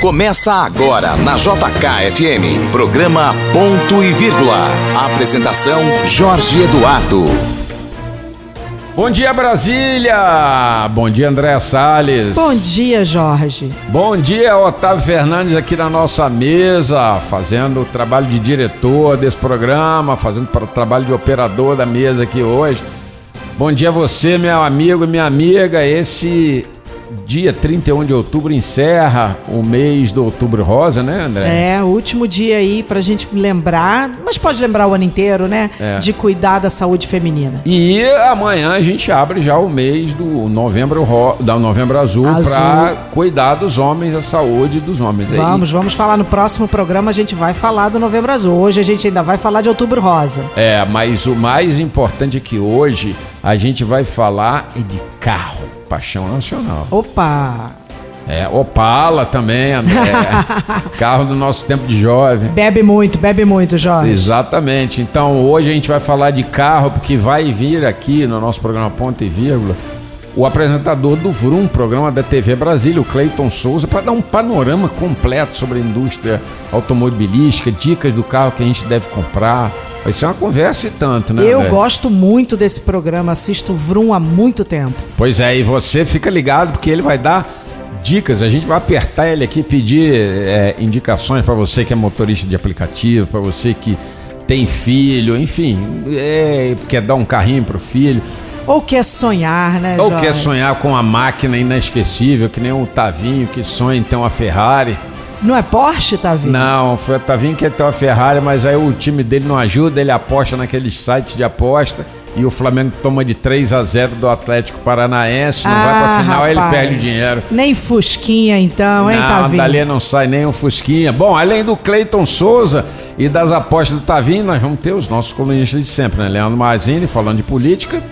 Começa agora na JKFM, programa Ponto e Vírgula. Apresentação Jorge Eduardo. Bom dia, Brasília! Bom dia, André Salles. Bom dia, Jorge. Bom dia, Otávio Fernandes, aqui na nossa mesa, fazendo o trabalho de diretor desse programa, fazendo o trabalho de operador da mesa aqui hoje. Bom dia a você, meu amigo e minha amiga. Esse dia 31 de outubro encerra o mês do Outubro Rosa, né, André? É, o último dia aí pra gente lembrar, mas pode lembrar o ano inteiro, né? É. De cuidar da saúde feminina. E amanhã a gente abre já o mês do Novembro, Ro... da Novembro Azul, Azul. para cuidar dos homens, da saúde dos homens. Vamos, aí. vamos falar no próximo programa, a gente vai falar do Novembro Azul. Hoje a gente ainda vai falar de Outubro Rosa. É, mas o mais importante é que hoje a gente vai falar de carro. Paixão nacional. Opa! É, Opala também, André. Carro do nosso tempo de jovem. Bebe muito, bebe muito, jovem. Exatamente. Então hoje a gente vai falar de carro, porque vai vir aqui no nosso programa Ponto e Vírgula o apresentador do VRUM, programa da TV Brasília, o Cleiton Souza, para dar um panorama completo sobre a indústria automobilística, dicas do carro que a gente deve comprar, Vai ser uma conversa e tanto, né? Eu gosto muito desse programa, assisto o Vrum há muito tempo. Pois é, e você fica ligado porque ele vai dar dicas. A gente vai apertar ele aqui, pedir é, indicações para você que é motorista de aplicativo, para você que tem filho, enfim, é, quer dar um carrinho pro filho. Ou quer sonhar, né? Ou quer sonhar com uma máquina inesquecível, que nem o Tavinho que sonha em ter uma Ferrari. Não é Porsche, Tavinho? Não, foi o Tavinho que ter uma Ferrari, mas aí o time dele não ajuda, ele aposta naqueles sites de aposta e o Flamengo toma de 3 a 0 do Atlético Paranaense, não ah, vai pra final, rapaz. aí ele perde o dinheiro. Nem Fusquinha então, hein, não, Tavinho? Dali não sai nem um Fusquinha. Bom, além do Cleiton Souza e das apostas do Tavinho, nós vamos ter os nossos colunistas de sempre, né? Leandro Marzini falando de política.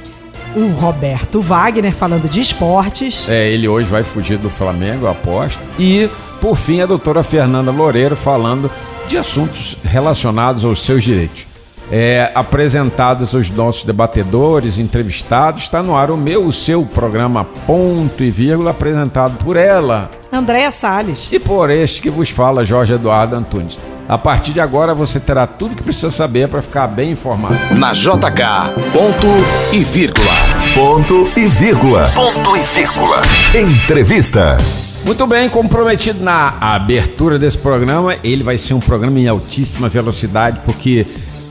O Roberto Wagner falando de esportes. É, ele hoje vai fugir do Flamengo, aposto. E por fim, a doutora Fernanda Loureiro falando de assuntos relacionados aos seus direitos. É, apresentados os nossos debatedores, entrevistados, está no ar o meu, o seu programa Ponto e Vírgula, apresentado por ela, Andréa Salles, e por este que vos fala, Jorge Eduardo Antunes. A partir de agora você terá tudo o que precisa saber para ficar bem informado. Na JK, ponto e vírgula. Ponto e vírgula. Ponto e vírgula. Entrevista. Muito bem, comprometido na abertura desse programa, ele vai ser um programa em altíssima velocidade, porque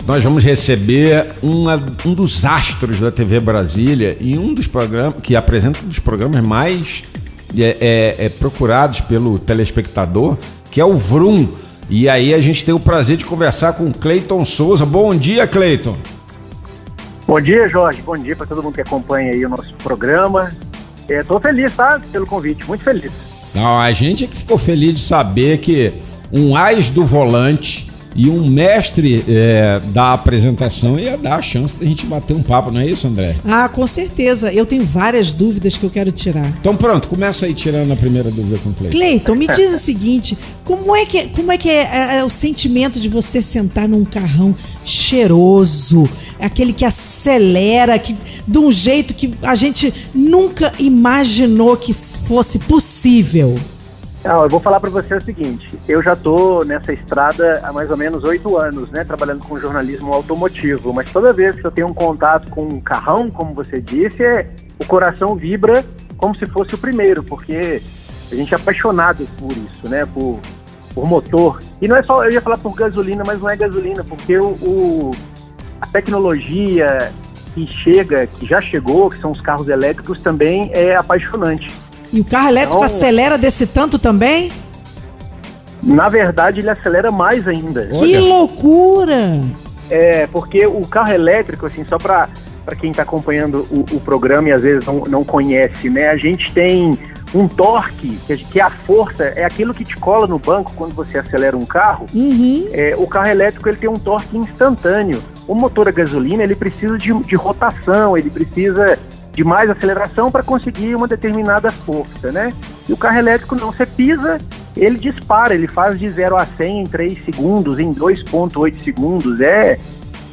nós vamos receber uma, um dos astros da TV Brasília e um dos programas que apresenta um dos programas mais é, é, é, procurados pelo telespectador, que é o Vrum. E aí a gente tem o prazer de conversar com Cleiton Souza. Bom dia, Cleiton. Bom dia, Jorge. Bom dia para todo mundo que acompanha aí o nosso programa. Estou é, feliz, tá? Pelo convite, muito feliz. Não, a gente é que ficou feliz de saber que um AIS do volante e um mestre é, da apresentação ia dar a chance da gente bater um papo, não é isso, André? Ah, com certeza. Eu tenho várias dúvidas que eu quero tirar. Então pronto, começa aí tirando a primeira dúvida com o Cleiton. Cleiton, me diz o seguinte, como é que, como é, que é, é, é, o sentimento de você sentar num carrão cheiroso, aquele que acelera, que de um jeito que a gente nunca imaginou que fosse possível? Não, eu vou falar para você o seguinte: eu já estou nessa estrada há mais ou menos oito anos, né, trabalhando com jornalismo automotivo. Mas toda vez que eu tenho um contato com um carrão, como você disse, é, o coração vibra como se fosse o primeiro, porque a gente é apaixonado por isso, né, por, por motor. E não é só, eu ia falar por gasolina, mas não é gasolina, porque o, o a tecnologia que chega, que já chegou, que são os carros elétricos, também é apaixonante. E o carro elétrico então, acelera desse tanto também? Na verdade, ele acelera mais ainda. Que Olha. loucura! É, porque o carro elétrico, assim, só para quem está acompanhando o, o, programa e às vezes não, não conhece, né? A gente tem um torque, que é a força, é aquilo que te cola no banco quando você acelera um carro. Uhum. É, o carro elétrico ele tem um torque instantâneo. O motor a gasolina ele precisa de, de rotação, ele precisa de mais aceleração para conseguir uma determinada força, né? E o carro elétrico não, você pisa, ele dispara, ele faz de 0 a 100 em 3 segundos, em 2.8 segundos, é,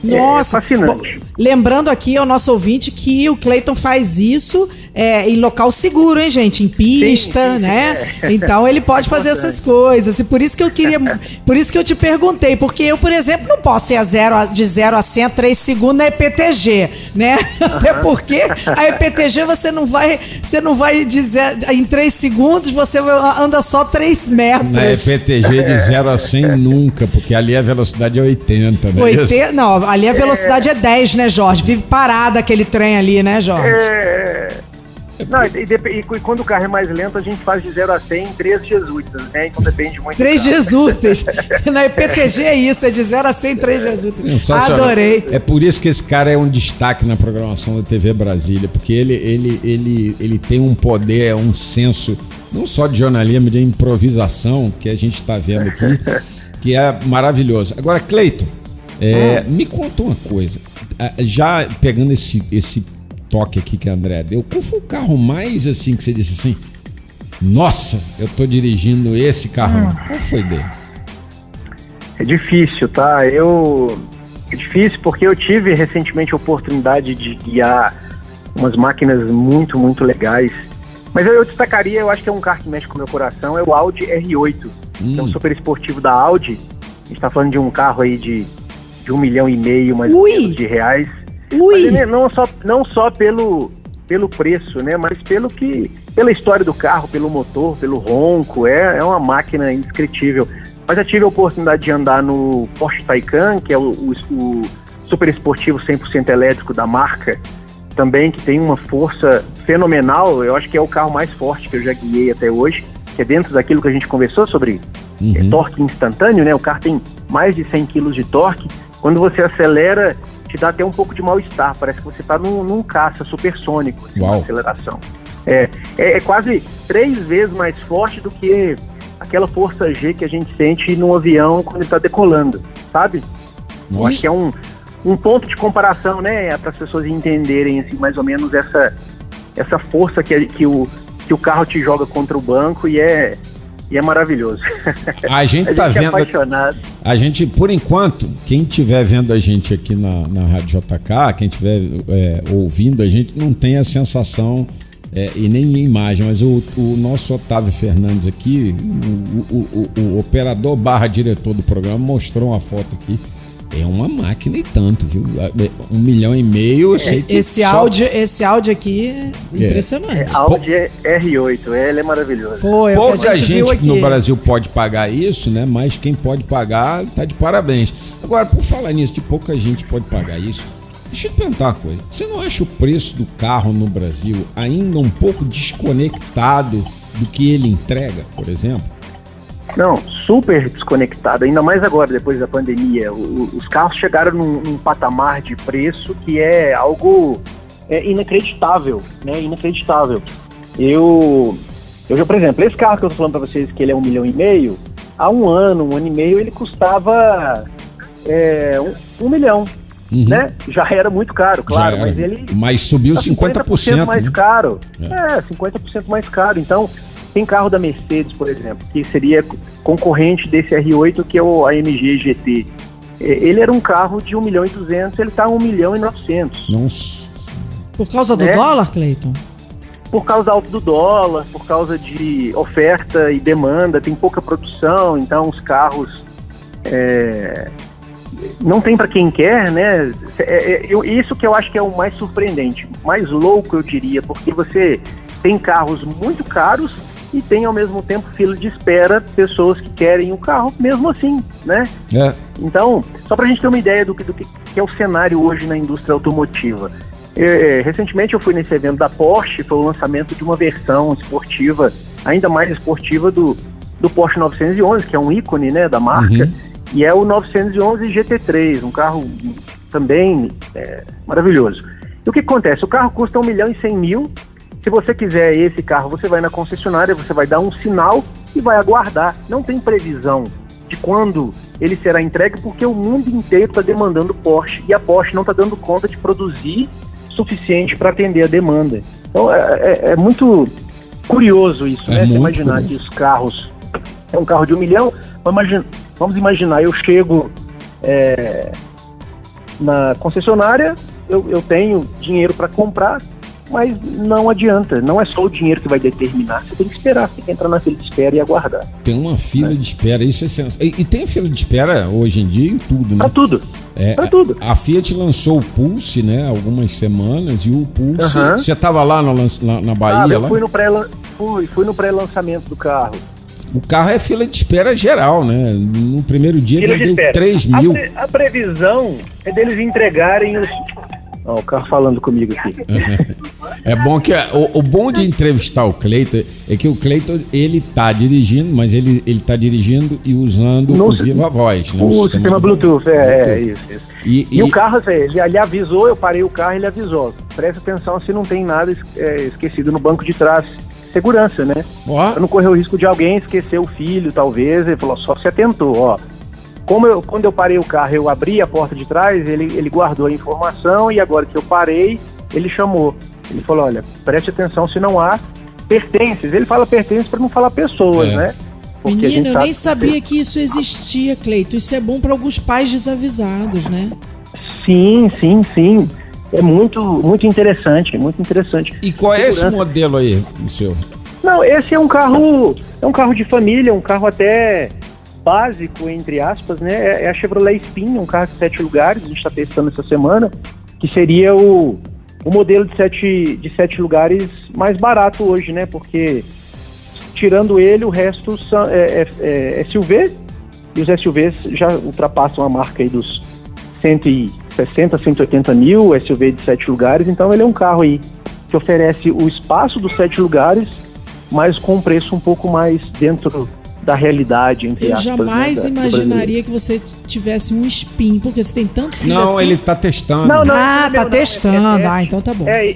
é Nossa, é fascinante. Bom, lembrando aqui ao nosso ouvinte que o Clayton faz isso é, em local seguro, hein, gente? Em pista, sim, sim, né? É. Então ele pode fazer essas coisas. E por isso que eu queria. por isso que eu te perguntei, porque eu, por exemplo, não posso ir a zero, de 0 a 100 a 3 segundos na EPTG, né? Até porque a EPTG você não vai. Você não vai dizer. Em 3 segundos você anda só 3 metros. Na EPTG de 0 a 100 nunca, porque ali a velocidade é 80, né? 80, não, ali a velocidade é. é 10, né, Jorge? Vive parado aquele trem ali, né, Jorge? É. Não, e, e, e, quando o carro é mais lento, a gente faz de 0 a 100 em 3 dias úteis, né? Então depende muito. 3 dias úteis. Na IPTG é isso, é de 0 a 100 em 3 dias úteis. Adorei. É por isso que esse cara é um destaque na programação da TV Brasília, porque ele, ele, ele, ele tem um poder, um senso, não só de jornalismo, de improvisação, que a gente está vendo aqui, que é maravilhoso. Agora, Cleiton, é, hum. me conta uma coisa. Já pegando esse, esse toque aqui que a André deu, qual foi o carro mais assim que você disse assim? Nossa, eu tô dirigindo esse carro. Hum. Qual foi dele? É difícil, tá? Eu. É difícil porque eu tive recentemente a oportunidade de guiar umas máquinas muito, muito legais. Mas eu, eu destacaria, eu acho que é um carro que mexe com o meu coração, é o Audi R8, hum. que é um super esportivo da Audi. A gente tá falando de um carro aí de, de um milhão e meio mais ou menos de reais. Ui. Mas não só, não só pelo, pelo preço, né? Mas pelo que. Pela história do carro, pelo motor, pelo ronco, é, é uma máquina indescritível. Mas eu tive a oportunidade de andar no Porsche Taycan, que é o, o, o super esportivo 100% elétrico da marca, também que tem uma força fenomenal. Eu acho que é o carro mais forte que eu já guiei até hoje, que é dentro daquilo que a gente conversou sobre uhum. é, torque instantâneo, né? O carro tem mais de 100 kg de torque. Quando você acelera, te dá até um pouco de mal-estar. Parece que você está num, num caça supersônico, assim, Uau. aceleração. É, é, é, quase três vezes mais forte do que aquela força G que a gente sente no avião quando está decolando, sabe? Nossa. Que é um, um ponto de comparação, né, para as pessoas entenderem assim, mais ou menos essa, essa força que, que, o, que o carro te joga contra o banco e é, e é maravilhoso. A gente tá gente é vendo. Apaixonado. A gente, por enquanto, quem estiver vendo a gente aqui na, na Rádio JK, quem estiver é, ouvindo, a gente não tem a sensação é, e nem imagem, mas o, o, nosso Otávio Fernandes aqui, o, o, o operador barra diretor do programa, mostrou uma foto aqui é uma máquina e tanto, viu? É, um milhão e meio, eu sei que. Esse, só... áudio, esse áudio aqui é, é. impressionante. É, Audi R8, ele é maravilhoso. Foi, Pouca gente, gente no Brasil pode pagar isso, né? Mas quem pode pagar tá de parabéns. Agora, por falar nisso, de pouca gente pode pagar isso. Deixa eu te perguntar uma coisa. Você não acha o preço do carro no Brasil ainda um pouco desconectado do que ele entrega, por exemplo? Não, super desconectado, ainda mais agora, depois da pandemia. O, os carros chegaram num, num, patamar de preço que é algo é, inacreditável, né? Inacreditável. Eu, eu já, por exemplo, esse carro que eu tô falando para vocês que ele é um milhão e meio, há um ano, um ano e meio, ele custava é, um, um milhão. Uhum. Né? Já era muito caro, claro, mas ele. Mas subiu tá 50%, 50% mais né? caro. É. é, 50% mais caro. Então, tem carro da Mercedes, por exemplo, que seria concorrente desse R8, que é o AMG GT. É, ele era um carro de 1 milhão e 200, ele está 1 milhão e 900. Nossa. Por causa do né? dólar, Cleiton? Por causa alto do dólar, por causa de oferta e demanda, tem pouca produção, então os carros é, não tem para quem quer, né? É, é, eu, isso que eu acho que é o mais surpreendente, mais louco eu diria, porque você tem carros muito caros e tem ao mesmo tempo fila de espera pessoas que querem o carro mesmo assim, né? É. Então, só para a gente ter uma ideia do que, do que é o cenário hoje na indústria automotiva. É, recentemente eu fui nesse evento da Porsche, foi o lançamento de uma versão esportiva, ainda mais esportiva do, do Porsche 911, que é um ícone né, da marca, uhum. e é o 911 GT3, um carro também é, maravilhoso. E o que acontece? O carro custa 1 milhão e 100 mil, se você quiser esse carro, você vai na concessionária, você vai dar um sinal e vai aguardar. Não tem previsão de quando ele será entregue, porque o mundo inteiro está demandando Porsche e a Porsche não está dando conta de produzir suficiente para atender a demanda. Então é, é, é muito curioso isso, é né? Você imaginar curioso. que os carros é um carro de um milhão. Vamos imaginar, eu chego é, na concessionária, eu, eu tenho dinheiro para comprar, mas não adianta, não é só o dinheiro que vai determinar. Você tem que esperar, você tem que entrar na fila de espera e aguardar. Tem uma fila de espera, isso é sensacional. E, e tem fila de espera hoje em dia em tudo, né? Pra tudo. É, pra tudo. A Fiat lançou o Pulse, né, algumas semanas, e o Pulse. Aham. Você estava lá no na, na Ah, Bahia, eu lá? fui no pré fui, fui no pré-lançamento do carro. O carro é fila de espera geral, né? No primeiro dia vendeu espera. 3 A mil. pre- A, previsão é deles entregarem os. Ó, o carro falando comigo aqui. É bom que o, o bom de entrevistar o Cleiton é que o Cleiton ele tá dirigindo, mas ele ele tá dirigindo e usando No o Viva Voz, né? O sistema Bluetooth, é, é isso. isso. E, E, o carro, assim, ele, ele avisou, eu parei o carro, ele avisou. Presta atenção se não tem nada é, esquecido no banco de trás. Segurança, né? Ó, Pra não correr o risco de alguém esquecer o filho, talvez. Ele falou, só se atentou, ó. Como eu, quando eu parei o carro, eu abri a porta de trás, ele, ele guardou a informação e agora que eu parei, ele chamou. Ele falou, olha, preste atenção se não há pertences. Ele fala pertences para não falar pessoas, É. né? Porque Menina, eu nem sabia que isso existia, Cleito. Isso é bom para alguns pais desavisados, né? Sim, sim, sim. É muito, muito interessante, muito interessante. e qual é esse Segurança. modelo aí, o seu? Não, esse é um carro, é um carro de família, um carro até básico, entre aspas, né? É, é a Chevrolet Spin, um carro de sete lugares, a gente está testando essa semana, que seria o, o modelo de sete, de sete lugares mais barato hoje, né? Porque tirando ele, o resto são, é, é, é SUV, e os SUVs já ultrapassam a marca aí dos 160, 180 mil SUV de sete lugares, então ele é um carro aí que oferece o espaço dos sete lugares, mas com um preço um pouco mais dentro da realidade, entre Eu aspas. jamais né, da- do imaginaria que você tivesse um spin, porque você tem tanto filho Não, assim. ele tá testando. Não, não. ah, é meu, tá não, é- testando. é- é- ah, então tá bom. É,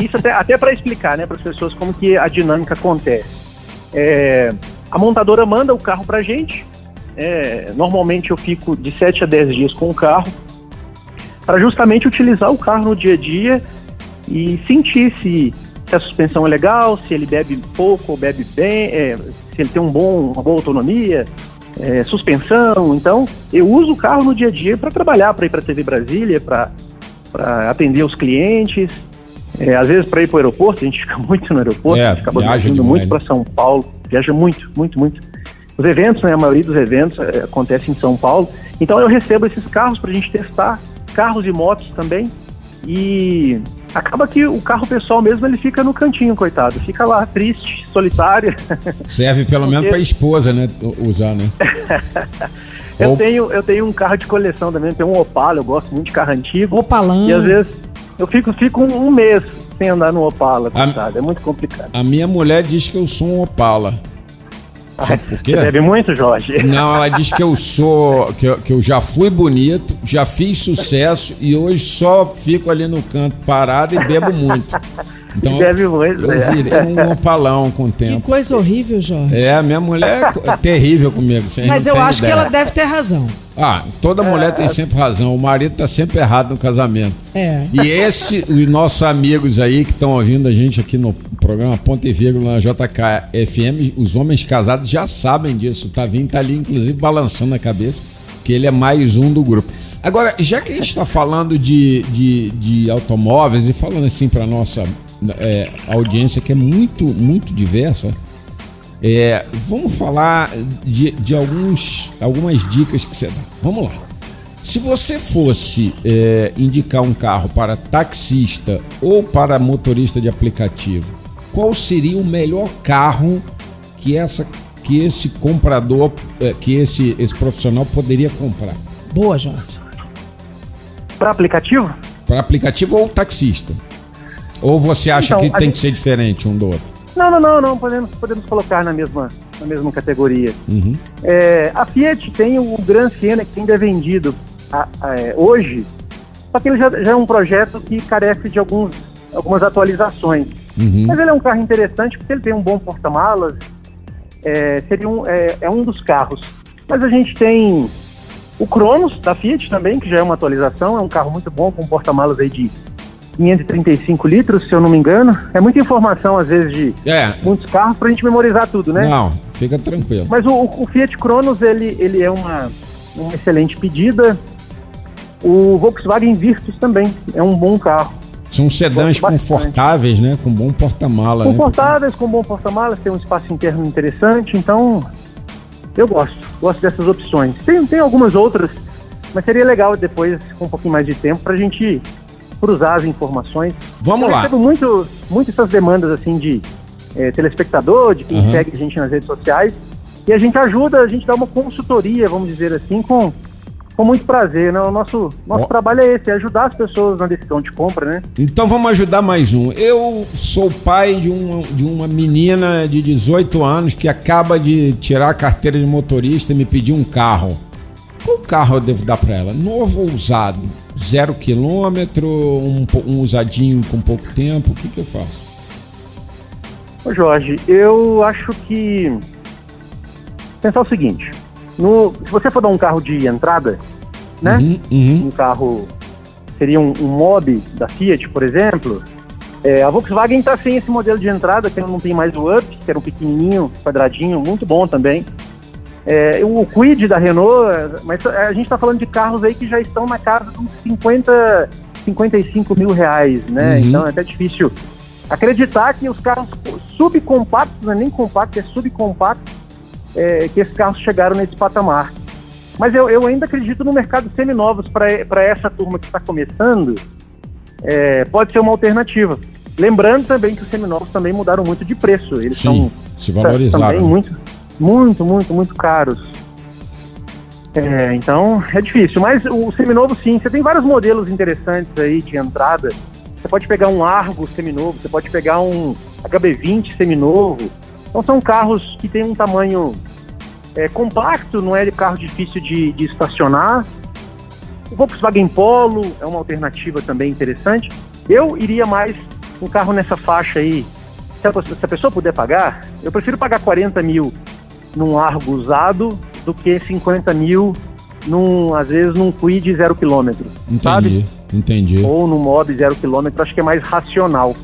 isso até, até para explicar, né, para as pessoas como que a dinâmica acontece. É, a montadora manda o carro pra gente. é, normalmente eu fico de 7 a 10 dias com o carro para justamente utilizar o carro no dia a dia e sentir se, se a suspensão é legal, se ele bebe pouco ou bebe bem, é, se ele tem um bom, uma boa autonomia, é, suspensão. Então, eu uso o carro no dia a dia para trabalhar, para ir para a TV Brasília, para atender os clientes. É, às vezes para ir para o aeroporto, a gente fica muito no aeroporto, É, a gente acaba viaja viajando muito né? para São Paulo, viaja muito, muito, muito. Os eventos, né, a maioria dos eventos é, acontece em São Paulo. Então eu recebo esses carros para a gente testar, carros e motos também. E acaba que o carro pessoal mesmo ele fica no cantinho, coitado. Fica lá triste, solitário. Serve pelo menos Porque- pra esposa, né? Usar, né? eu, Ou- tenho, eu tenho um carro de coleção também, tenho um Opala, eu gosto muito de carro antigo. Opalão. E às vezes eu fico, fico um, mês sem andar no Opala, A- coitado. É muito complicado. A minha mulher diz que eu sou um Opala. Sabe por quê? Você bebe muito, Jorge? Não, ela diz que eu sou. Que eu, que eu já fui bonito, já fiz sucesso e hoje só fico ali no canto parado e bebo muito. Então Bebe muito, eu é. virei um opalão com o Que tempo. coisa horrível, Jorge. É, a minha mulher é é terrível comigo. Mas eu acho que ideia. ela deve ter razão. Ah, toda mulher tem sempre razão. O marido tá sempre errado no casamento. É. E esse, os nossos amigos aí que estão ouvindo a gente aqui no programa Ponto e Vírgula na JKFM, os homens casados já sabem disso. O Tavinho tá ali, inclusive, balançando a cabeça, que ele é mais um do grupo. Agora, já que a gente está falando de, de, de automóveis e falando assim para nossa é, audiência que é muito, muito diversa, é, vamos falar de, de alguns, algumas dicas que você dá. Vamos lá. Se você fosse é, indicar um carro para taxista ou para motorista de aplicativo, qual seria o melhor carro que, essa, que esse comprador, é, que esse, esse profissional poderia comprar? Boa, Jorge. Para aplicativo? Para aplicativo ou taxista? Ou você acha Então, que tem gente- que ser diferente um do outro? Não, não, não, não. Podemos, podemos colocar na mesma, na mesma categoria. Uhum. É, a Fiat tem o Gran Siena que ainda é vendido a- a- é, hoje, só que ele já, já é um projeto que carece de alguns, algumas atualizações. Uhum. Mas ele é um carro interessante porque ele tem um bom porta-malas, é, seria um, é, é um dos carros. Mas a gente tem o Cronos da Fiat também, que já é uma atualização, é um carro muito bom com porta-malas aí de 535 litros, se eu não me engano. É muita informação, às vezes, de É, muitos carros pra gente memorizar tudo, né? não, fica tranquilo. Mas o, o Fiat Cronos, ele, ele é uma, uma excelente pedida. O Volkswagen Virtus também é um bom carro. São sedãs confortáveis, né? Com bom porta-mala. Né? Confortáveis, né? com bom porta-malas, tem um espaço interno interessante, então eu gosto, gosto dessas opções. Tem, tem algumas outras, mas seria legal depois, com um pouquinho mais de tempo, para a gente cruzar as informações. Vamos eu lá. recebo muito, muito essas demandas assim de é, telespectador, de quem uhum. segue a gente nas redes sociais. E a gente ajuda, a gente dá uma consultoria, vamos dizer assim, com, com muito prazer. Né? O nosso, nosso trabalho é esse, é ajudar as pessoas na decisão de compra, né? Então vamos ajudar mais um. Eu sou pai de uma, de uma menina de 18 anos que acaba de tirar a carteira de motorista e me pediu um carro. Qual carro eu devo dar para ela? Novo ou usado? Zero quilômetro, um, um usadinho com pouco tempo? O que, que eu faço? Ô Jorge, eu acho que. Pensar o seguinte: no, se você for dar um carro de entrada, né? Uhum, uhum. Um carro. Seria um, um mob da Fiat, por exemplo. É, a Volkswagen está sem esse modelo de entrada, que não tem mais o Up, que era um pequenininho, quadradinho, muito bom também. É, o Quid da Renault, mas a gente está falando de carros aí que já estão na casa dos 50, 55 mil reais, né? Uhum. Então é até difícil acreditar que os carros subcompactos, não é nem compacto, é subcompacto, é, que esses carros chegaram nesse patamar. Mas eu, eu ainda acredito no mercado seminovos para essa turma que está começando, é, pode ser uma alternativa. Lembrando também que os seminovos também mudaram muito de preço. Eles Sim, são se valorizaram. também muito, muito, muito, muito caros. É, então é difícil. Mas o seminovo sim, você tem vários modelos interessantes aí de entrada. Você pode pegar um Argo seminovo, você pode pegar um HB20 seminovo. Então são carros que têm um tamanho é, compacto, não é carro difícil de, de estacionar. O Volkswagen Polo é uma alternativa também interessante. Eu iria mais um carro nessa faixa aí. Se a, se a pessoa puder pagar, eu prefiro pagar 40 mil num Argo usado do que 50 mil num, às vezes, num Quid zero quilômetro. Entendi, sabe? entendi. Ou num Mob zero quilômetro, acho que é mais racional.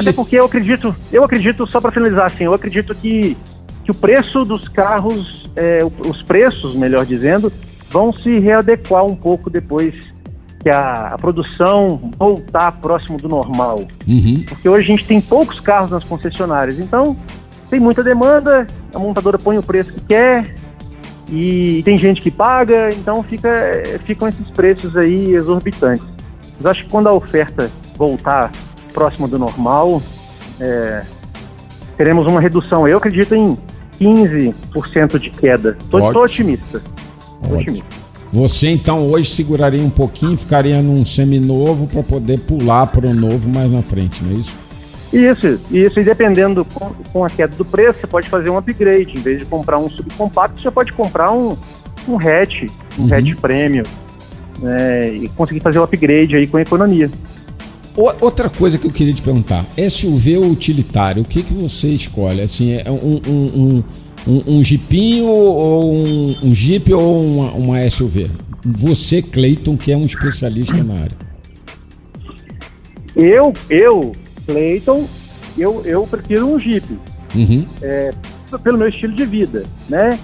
Até porque eu acredito, eu acredito, só para finalizar assim, eu acredito que, que o preço dos carros, é, os preços, melhor dizendo, vão se readequar um pouco depois que a, a produção voltar próximo do normal. Uhum. Porque hoje a gente tem poucos carros nas concessionárias, então tem muita demanda, a montadora põe o preço que quer, e tem gente que paga, então fica, ficam esses preços aí exorbitantes. Mas acho que quando a oferta voltar próximo do normal, é, teremos uma redução. Eu acredito em 15% de queda. Estou otimista. Otimista. Você então hoje seguraria um pouquinho, ficaria num seminovo para poder pular para o novo mais na frente, não é isso? Isso, isso. E dependendo com, com, a queda do preço, você pode fazer um upgrade. Em vez de comprar um subcompacto, você pode comprar um, um hatch, um uhum. hatch premium. Né, e conseguir fazer o um upgrade aí com a economia. Outra coisa que eu queria te perguntar, SUV ou utilitário, o que, que você escolhe? Assim, é um, um, um, um, um jeepinho ou um, um jeep ou uma, uma SUV? Você, Clayton, que é um especialista na área. Eu, eu Clayton, eu, eu prefiro um Jeep. Uhum. É, pelo meu estilo de vida, né?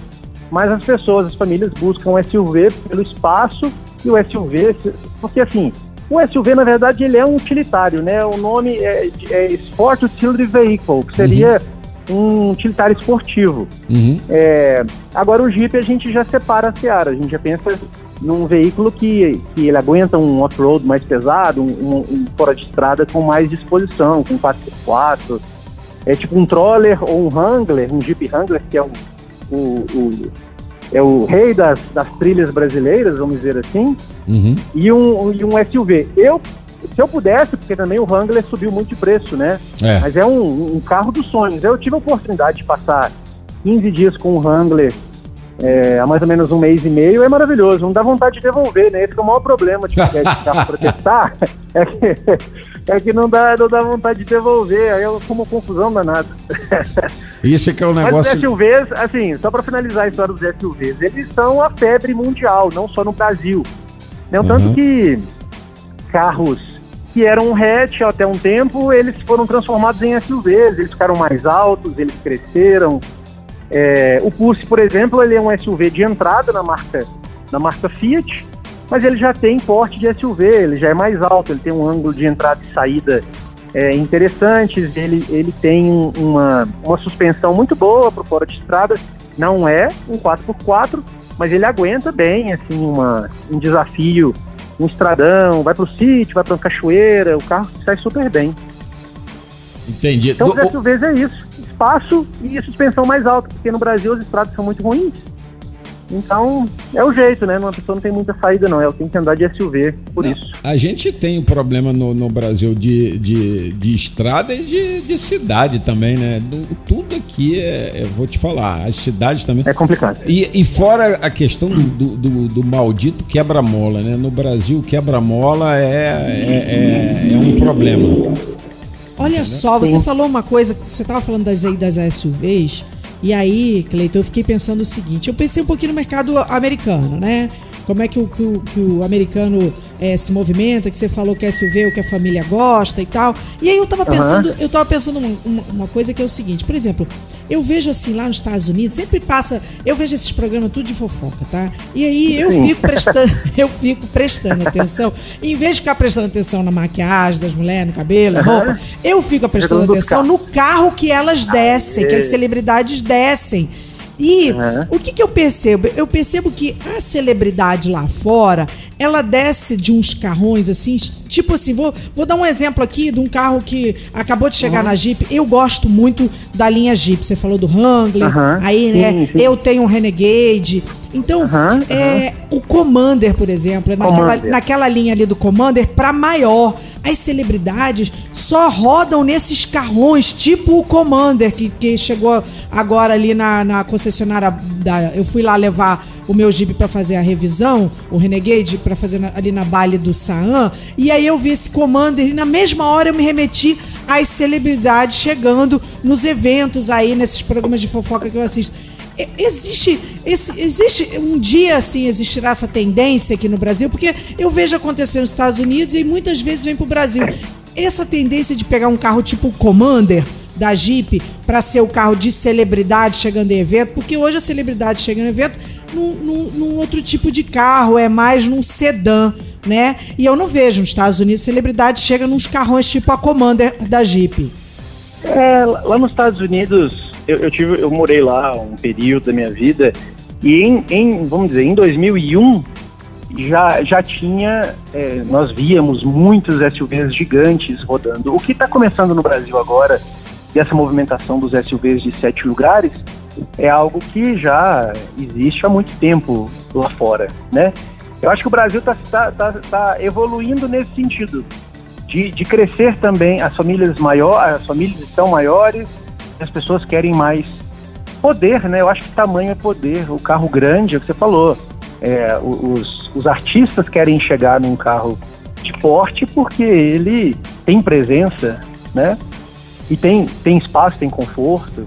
Mas as pessoas, as famílias buscam o SUV pelo espaço e o SUV, porque assim, o SUV na verdade ele é um utilitário, né? O nome é, é Sport Utility Vehicle, que seria uhum. um utilitário esportivo. Uhum. É, agora o Jeep a gente já separa a seara, a gente já pensa num veículo que, que ele aguenta um off-road mais pesado, um, um, um, fora de estrada com mais disposição, com 4x4. É tipo um Troller ou um Wrangler, um Jeep Wrangler, que é o, o, o é o rei das, das trilhas brasileiras, vamos dizer assim, uhum. e, um, e um SUV. Eu, se eu pudesse, porque também o Wrangler subiu muito de preço, né? É. Mas é um, um carro dos sonhos. Eu tive a oportunidade de passar 15 dias com o Wrangler é, há mais ou menos um mês e meio, é maravilhoso. Não dá vontade de devolver, né? Esse é o maior problema de, de carro protestar, é que, é que não, dá, não dá vontade de devolver. Aí eu como confusão danada. Isso é que é um negócio... Mas os SUVs, assim, só para finalizar a história dos SUVs, eles são a febre mundial, não só no Brasil. Né? Uhum. Tanto que carros que eram um hatch até um tempo, eles foram transformados em SUVs, eles ficaram mais altos, eles cresceram, é, o Pulse, por exemplo, ele é um SUV de entrada na marca, na marca Fiat, mas ele já tem porte de SUV, ele já é mais alto, ele tem um ângulo de entrada e saída é, interessantes, ele, ele tem uma, uma suspensão muito boa para fora de estrada, não é um 4x4, mas ele aguenta bem, assim, uma, um desafio, um estradão, vai para o sítio, vai para uma cachoeira, o carro sai super bem. Entendi. Então Do- os SUVs é isso, espaço e suspensão mais alta, porque no Brasil as estradas são muito ruins. Então, é o jeito, né? Uma pessoa não tem muita saída, não. Ela tem que andar de SUV, por isso. A gente tem um problema no, no Brasil de, de, de estrada e de, de cidade também, né? Do- tudo aqui é, eu vou te falar, as cidades também. É complicado. E, e fora a questão do, do, do- do maldito quebra-mola, né? No Brasil, quebra-mola é, é, é, é um problema. Olha só, você falou uma coisa, você estava falando das, aí das SUVs, e aí, Cleiton, eu fiquei pensando o seguinte, eu pensei um pouquinho no mercado americano, né? Como é que o, que o, que o americano eh, se movimenta, que você falou que é SUV, o que a família gosta e tal. E aí eu tava pensando, eu tava pensando uma, uma, coisa que é o seguinte, por exemplo, eu vejo assim lá nos Estados Unidos, sempre passa, eu vejo esses programas tudo de fofoca, tá? E aí eu Sim. fico prestando, eu fico prestando atenção, em vez de ficar prestando atenção na maquiagem das mulheres, no cabelo, na roupa, eu fico prestando atenção no carro que elas descem, que as celebridades descem. E Uhum. o que, que eu percebo? Eu percebo que a celebridade lá fora, ela desce de uns carrões assim, tipo assim, vou, vou dar um exemplo aqui de um carro que acabou de Uhum. chegar na Jeep. Eu gosto muito da linha Jeep. Você falou do Wrangler, Aham. aí, né? Sim, sim. Eu tenho um Renegade. Então, é, o Commander, por exemplo, é naquela, naquela linha ali do Commander para maior. As celebridades só rodam nesses carrões, tipo o Commander, que, que chegou agora ali na, na concessionária da. Eu fui lá levar o meu Jeep para fazer a revisão, o Renegade, para fazer na- ali na Bale do Saan. E aí eu vi esse Commander e na mesma hora eu me remeti às celebridades chegando nos eventos aí, nesses programas de fofoca que eu assisto. Existe, esse, existe um dia assim existirá essa tendência aqui no Brasil, porque eu vejo acontecer nos Estados Unidos e muitas vezes vem pro Brasil. Essa tendência de pegar um carro tipo Commander da Jeep para ser o carro de celebridade chegando em evento, porque hoje a celebridade chega em evento num, num- num outro tipo de carro, é mais num sedã, né? E eu não vejo nos Estados Unidos celebridade chega nos carrões tipo a Commander da Jeep. É, lá nos Estados Unidos, eu, eu tive, eu morei lá um período da minha vida e em, em, vamos dizer, em 2001 já, já tinha, é, nós víamos muitos SUVs gigantes rodando. O que está começando no Brasil agora, dessa movimentação dos SUVs de sete lugares, é algo que já existe há muito tempo lá fora, né? Eu acho que o Brasil está tá, tá, tá evoluindo nesse sentido de, de crescer também. As famílias maiores, as famílias estão maiores, as pessoas querem mais poder, né? Eu acho que tamanho é poder. O carro grande, é o que você falou. É, os, os artistas querem chegar num carro de porte porque ele tem presença, né? E tem, tem espaço, tem conforto.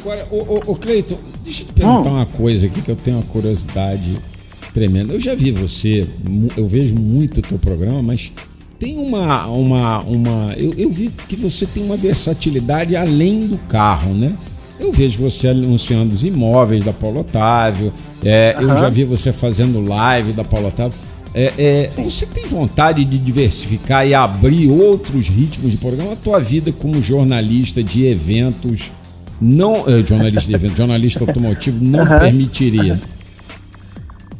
Agora, ô, ô, ô Cleiton, deixa eu te perguntar Hum. uma coisa aqui que eu tenho uma curiosidade tremenda. Eu já vi você, eu vejo muito o teu programa, mas tem uma. uma, uma eu, eu vi que você tem uma versatilidade além do carro, né? Eu vejo você anunciando os imóveis da Paulo Otávio, é, eu Aham. já vi você fazendo live da Paulo Otávio. É, é, você tem vontade de diversificar e abrir outros ritmos de programa? A tua vida como jornalista de eventos não eh, jornalista de evento, jornalista automotivo não Aham. permitiria.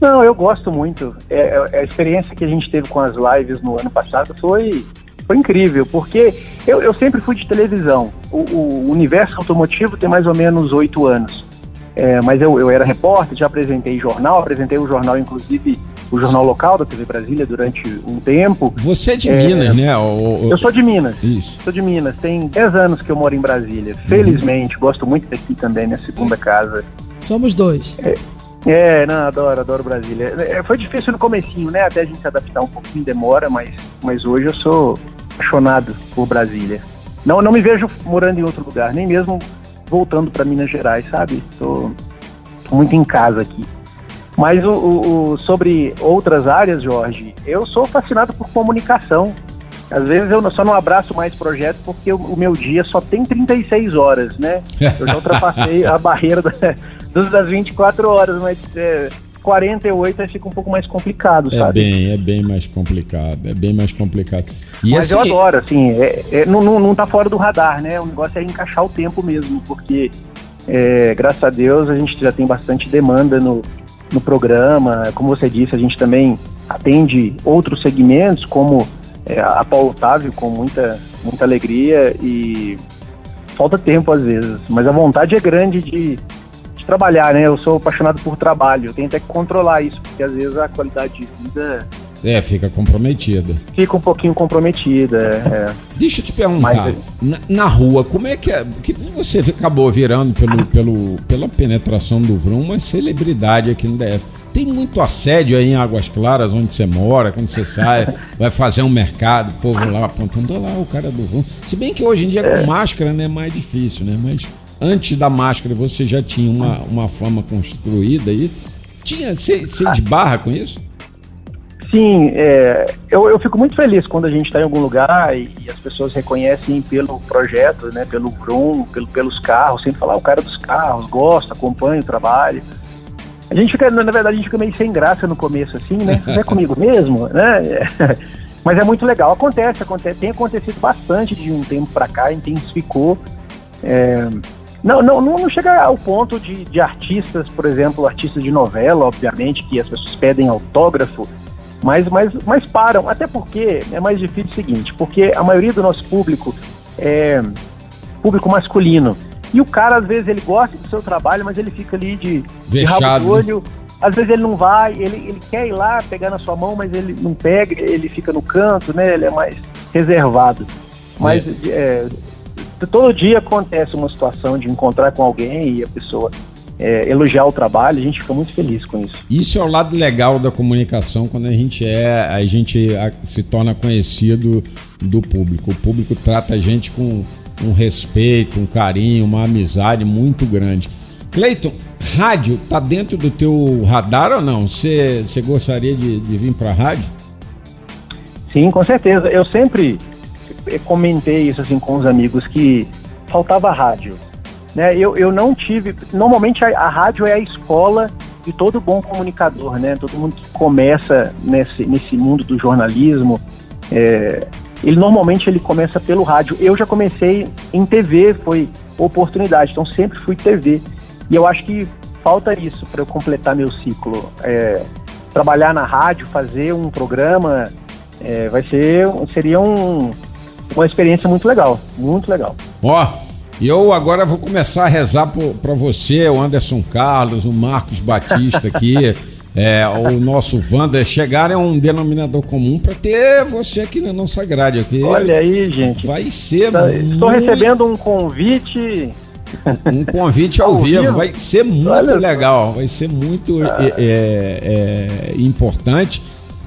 Não, eu gosto muito. É, é, a experiência que a gente teve com as lives no ano passado foi, foi incrível, porque eu, eu sempre fui de televisão. O, o universo automotivo tem mais ou menos oito anos. É, mas eu, eu era repórter, já apresentei jornal, apresentei o jornal, inclusive, o jornal local da TV Brasília durante um tempo. Você é de É. Minas, né? O- o- Eu sou de Minas. Isso. Sou de Minas, tem 10 anos que eu moro em Brasília. Felizmente, gosto muito daqui também, minha segunda casa. Somos dois. É, não, adoro, adoro Brasília. É, foi difícil no comecinho, né? Até a gente se adaptar um pouquinho, demora, mas, mas hoje eu sou apaixonado por Brasília. Não, não me vejo morando em outro lugar, nem mesmo voltando para Minas Gerais, sabe? Tô, tô muito em casa aqui. Mas o, o- o- sobre outras áreas, Jorge, eu sou fascinado por comunicação. Às vezes eu só não abraço mais projetos porque o, o meu dia só tem 36 horas, né? Eu já ultrapassei a barreira da- das 24 horas, mas é, 48 aí fica um pouco mais complicado, É sabe? bem, é bem mais complicado, é bem mais complicado. E Mas eu assim, adoro, assim, é, é- não, não, não tá fora do radar, né? O negócio é encaixar o tempo mesmo, porque é, graças a Deus a gente já tem bastante demanda no, no programa. Como você disse, a gente também atende outros segmentos, como é, a Paulo Otávio, com muita, muita alegria e falta tempo às vezes. Mas a vontade é grande de, de trabalhar, né? Eu sou apaixonado por trabalho, eu tenho até que controlar isso, porque às vezes a qualidade de vida é, fica comprometida. fica um pouquinho comprometida. é. Deixa eu te perguntar, Mas- na, na rua, como é que é? Que você acabou virando pelo, pelo, pela penetração do Vrum uma celebridade aqui no DF. Tem muito assédio aí em Águas Claras, onde você mora, quando você sai, vai fazer um mercado, o povo lá apontando, olha lá o cara do Vrum. Se bem que hoje em dia com máscara né, é mais difícil, né? Mas antes da máscara você já tinha uma, uma fama construída aí. Tinha, você, você esbarra com isso? Sim, é, eu, eu fico muito feliz quando a gente está em algum lugar e, e as pessoas reconhecem pelo projeto, né, pelo Brum, pelo, pelos carros, sempre falar o cara dos carros, gosta, acompanha o trabalho. A gente fica, na na verdade, a gente fica meio sem graça no começo, assim, né? Não é comigo mesmo, né? Mas é muito legal. Acontece, acontece, tem acontecido bastante de um tempo para cá, intensificou. É, não, não, não, chega ao ponto de, de artistas, por exemplo, artistas de novela, obviamente, que as pessoas pedem autógrafo, mas, mas, mas param. Até porque é mais difícil o seguinte, porque a maioria do nosso público é público masculino. E o cara, às vezes, ele gosta do seu trabalho, mas ele fica ali de, de Vexado, rabo do né? olho. Às vezes ele não vai, ele, ele quer ir lá pegar na sua mão, mas ele não pega, ele fica no canto, né? Ele é mais reservado. Mas é, todo dia acontece uma situação de encontrar com alguém e a pessoa é, elogiar o trabalho, a gente fica muito feliz com isso. Isso é o lado legal da comunicação quando a gente é, a gente se torna conhecido do público. O público trata a gente com um respeito, um carinho, uma amizade muito grande. Cleiton, rádio tá dentro do teu radar ou não? Você gostaria de, de vir para rádio? Sim, com certeza. Eu sempre comentei isso assim com os amigos que faltava rádio. Né? Eu, eu não tive. Normalmente a, a rádio é a escola de todo bom comunicador, né? Todo mundo que começa nesse, nesse mundo do jornalismo, é, ele normalmente ele começa pelo rádio. Eu já comecei em TV, foi oportunidade, então sempre fui TV. E eu acho que falta isso para eu completar meu ciclo. É, trabalhar na rádio, fazer um programa, é, vai ser, seria um, uma experiência muito legal, muito legal. Ó, e eu agora vou começar a rezar para você, o Anderson Carlos, o Marcos Batista aqui, é, o nosso Wander, chegarem a um denominador comum para ter você aqui na nossa grade. Aqui. Olha aí, gente. Vai ser Tá- Estou muito- recebendo um convite. um convite ao, Ao vivo. vivo? Vai ser muito legal, vai ser muito é, é, é, importante,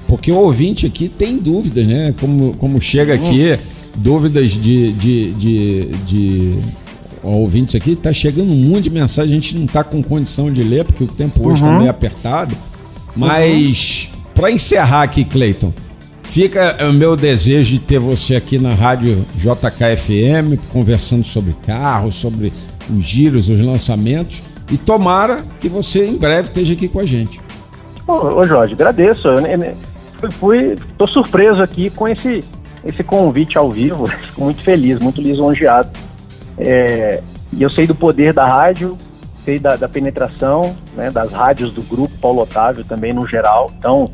porque o ouvinte aqui tem dúvidas, né? Como, como chega aqui, dúvidas de, de, de, de ouvintes aqui, tá chegando um monte de mensagem, a gente não tá com condição de ler, porque o tempo hoje está meio apertado. Mas, para encerrar aqui, Cleiton, Fica o meu desejo de ter você aqui na rádio JKFM, conversando sobre carros, sobre os giros, os lançamentos. E tomara que você em breve esteja aqui com a gente. Ô, ô, Jorge, agradeço. Eu, né, fui, fui, tô surpreso aqui com esse, esse convite ao vivo. Fico muito feliz, muito lisonjeado. É, e eu sei do poder da rádio, sei da, da penetração, né, das rádios do grupo Paulo Otávio também no geral. Então,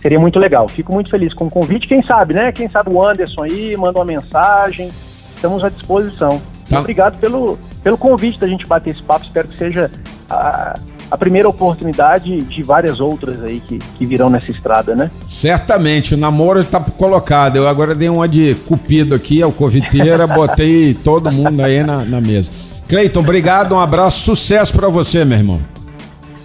seria muito legal. Fico muito feliz com o convite. Quem sabe, né? Quem sabe o Anderson aí, manda uma mensagem. Estamos à disposição. Tá. Obrigado pelo, pelo convite da gente bater esse papo. Espero que seja a, a primeira oportunidade de várias outras aí que, que virão nessa estrada, né? Certamente, o namoro está colocado. Eu agora dei uma de cupido aqui, ao coviteira, botei todo mundo aí na, na mesa. Cleiton, obrigado, um abraço, sucesso para você, meu irmão.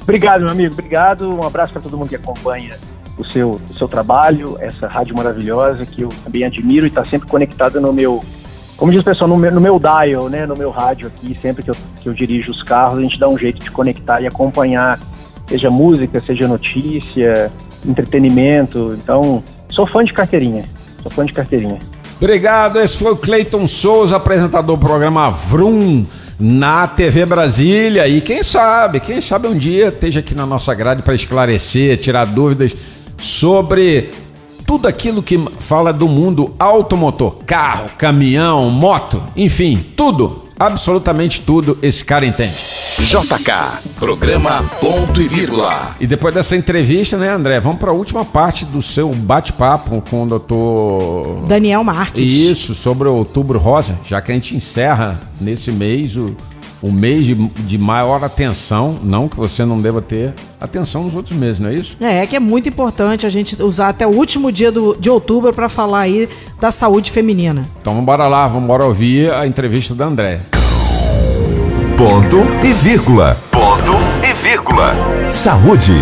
Obrigado, meu amigo. Obrigado. Um abraço para todo mundo que acompanha o seu, o seu trabalho, essa rádio maravilhosa que eu também admiro e está sempre conectada no meu, como diz o pessoal, no meu, no meu dial, né, no meu rádio aqui, sempre que eu, que eu dirijo os carros, a gente dá um jeito de conectar e acompanhar, seja música, seja notícia, entretenimento. Então, sou fã de carteirinha. Sou fã de carteirinha. Obrigado, esse foi o Cleiton Souza, apresentador do programa Vrum, na TV Brasília. E quem sabe, quem sabe um dia esteja aqui na nossa grade para esclarecer, tirar dúvidas sobre tudo aquilo que fala do mundo automotor, carro, caminhão, moto, enfim, tudo, absolutamente tudo esse cara entende. JK, programa ponto e vírgula. E depois dessa entrevista, né, André, vamos para a última parte do seu bate-papo com o doutor Daniel Marques. Isso, sobre o Outubro Rosa, já que a gente encerra nesse mês o um mês de, de maior atenção, não que você não deva ter atenção nos outros meses, não é isso? É, é que é muito importante a gente usar até o último dia do, de outubro para falar aí da saúde feminina. Então vamos lá, vamos ouvir a entrevista da André. Ponto e vírgula. Ponto e vírgula. Saúde.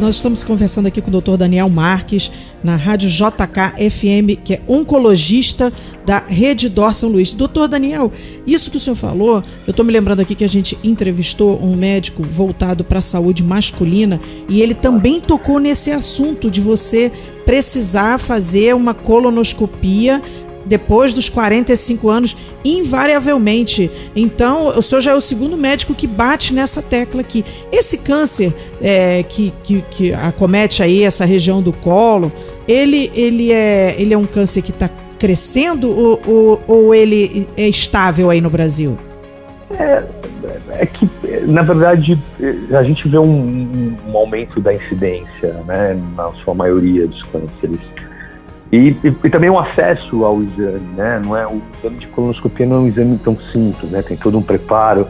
Nós estamos conversando aqui com o Dr. Daniel Marques, na Rádio JK FM, que é oncologista da Rede Dor São Luís. Doutor Daniel, isso que o senhor falou, eu estou me lembrando aqui que a gente entrevistou um médico voltado para a saúde masculina e ele também tocou nesse assunto de você precisar fazer uma colonoscopia depois dos 45 anos, invariavelmente. Então, o senhor já é o segundo médico que bate nessa tecla aqui. Esse câncer é, que, que, que, acomete aí essa região do colo, ele, ele, é, ele é um câncer que está crescendo ou, ou, ou, ele é estável aí no Brasil? É, é que, na verdade, a gente vê um, um aumento da incidência, né, na sua maioria dos cânceres. E, e, e, também o acesso ao exame, né? Não é o exame de colonoscopia não é um exame tão simples, né? Tem todo um preparo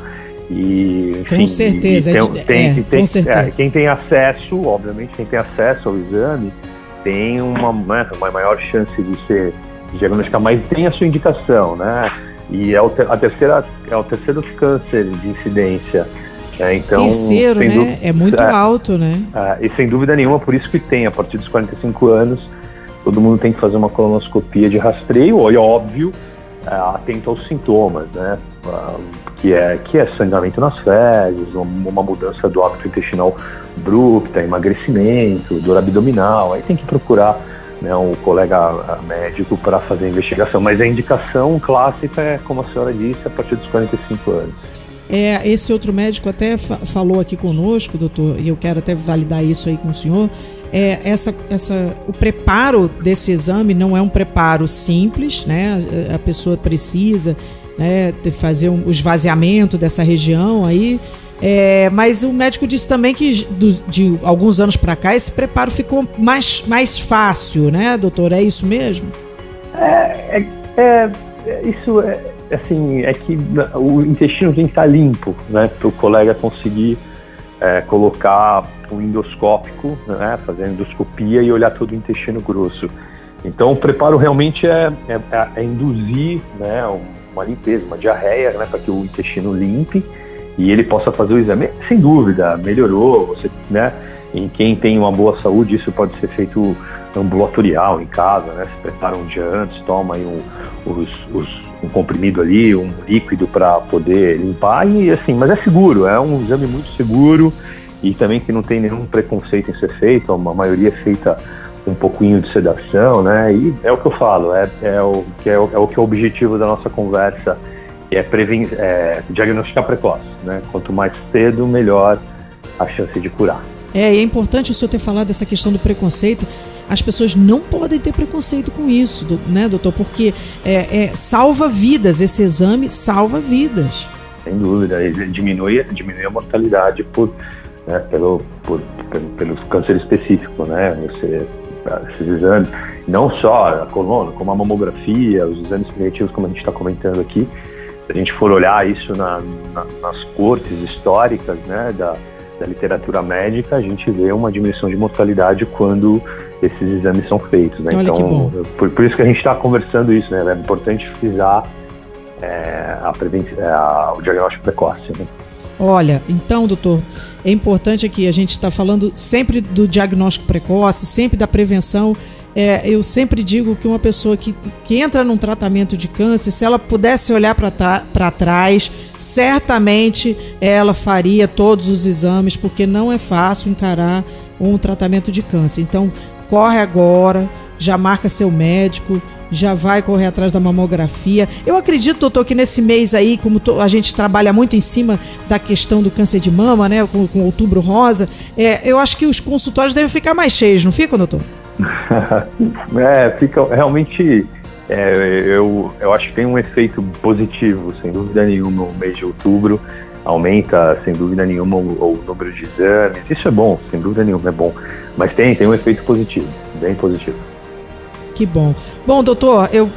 e enfim, com certeza, e, tem, é, tem, tem, com certeza. É, quem tem acesso, obviamente, quem tem acesso ao exame tem uma, né, uma maior chance de ser diagnosticado, mas tem a sua indicação, né? E é o, a terceira é o terceiro câncer de incidência. É, então, terceiro, né? Dúvida, é muito é, alto, né? É, e sem dúvida nenhuma, por isso que tem a partir dos 45 anos todo mundo tem que fazer uma colonoscopia de rastreio, e óbvio, é, atento aos sintomas, né? Ah, que é, que é sangramento nas fezes, uma mudança do hábito intestinal abrupta, emagrecimento, dor abdominal. Aí tem que procurar né, um colega ah, médico para fazer a investigação. Mas a indicação clássica é, como a senhora disse, a partir dos 45 anos. É, esse outro médico até fa falou aqui conosco, doutor, e eu quero até validar isso aí com o senhor. É, essa, essa, o preparo desse exame não é um preparo simples, né? A, pessoa precisa né, fazer um, o esvaziamento dessa região aí. É, mas o médico disse também que do, de alguns anos para cá esse preparo ficou mais, mais fácil, né, doutor? É isso mesmo? É, é, é isso é, assim, é que o intestino tem que estar limpo, né, para o colega conseguir é, colocar um endoscópico, né, fazer endoscopia e olhar todo o intestino grosso. Então, o preparo realmente é, é, é induzir né, uma limpeza, uma diarreia, né, para que o intestino limpe e ele possa fazer o exame. Sem dúvida, melhorou. Você, né, em quem tem uma boa saúde, isso pode ser feito ambulatorial, em casa, né? Se prepara um dia antes, toma aí um, os, os um comprimido ali, um líquido para poder limpar e assim, mas é seguro, é um exame muito seguro e também que não tem nenhum preconceito em ser feito, a maioria é feita um pouquinho de sedação, né? E é o que eu falo, é, é, o, que é, o, é o que é o objetivo da nossa conversa, que é, previn é diagnosticar precoce, né? Quanto mais cedo, melhor a chance de curar. É, e é importante o senhor ter falado dessa questão do preconceito. As pessoas não podem ter preconceito com isso, né, doutor? Porque é, é, salva vidas, esse exame salva vidas. Sem dúvida, ele diminui, diminui a mortalidade por, né, pelo, por, pelo, pelo câncer específico, né? Você, esses exames, não só a coluna, como a mamografia, os exames preventivos, como a gente está comentando aqui, se a gente for olhar isso na, na, nas cortes históricas, né, da, da literatura médica, a gente vê uma diminuição de mortalidade quando esses exames são feitos. Né? Olha então, por, por, isso que a gente está conversando isso, né? É importante frisar é, a é, a, o diagnóstico precoce. Né? Olha, então, doutor, é importante aqui, a gente está falando sempre do diagnóstico precoce, sempre da prevenção é, eu sempre digo que uma pessoa que, que entra num tratamento de câncer, se ela pudesse olhar para trás, certamente ela faria todos os exames, porque não é fácil encarar um tratamento de câncer. Então, corre agora, já marca seu médico, já vai correr atrás da mamografia. Eu acredito, doutor, que nesse mês aí, como a gente trabalha muito em cima da questão do câncer de mama, né, com, com outubro rosa, é, eu acho que os consultórios devem ficar mais cheios, não ficam, doutor? é, fica realmente. É, eu, eu acho que tem um efeito positivo, sem dúvida nenhuma, o mês de outubro aumenta, sem dúvida nenhuma, o, o número de exames. Isso é bom, sem dúvida nenhuma, é bom. Mas tem, tem um efeito positivo, bem positivo. Que bom. Bom, doutor, eu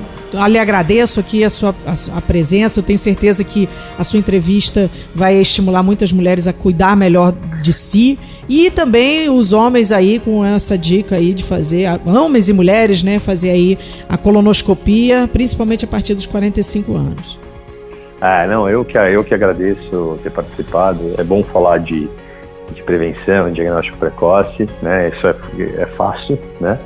lhe agradeço aqui a sua, a sua presença. Eu tenho certeza que a sua entrevista vai estimular muitas mulheres a cuidar melhor de si e também os homens aí com essa dica aí de fazer, homens e mulheres, né, fazer aí a colonoscopia, principalmente a partir dos 45 anos. Ah, não, eu que, eu que agradeço ter participado. É bom falar de, de prevenção, diagnóstico precoce, né? Isso é, é fácil, né?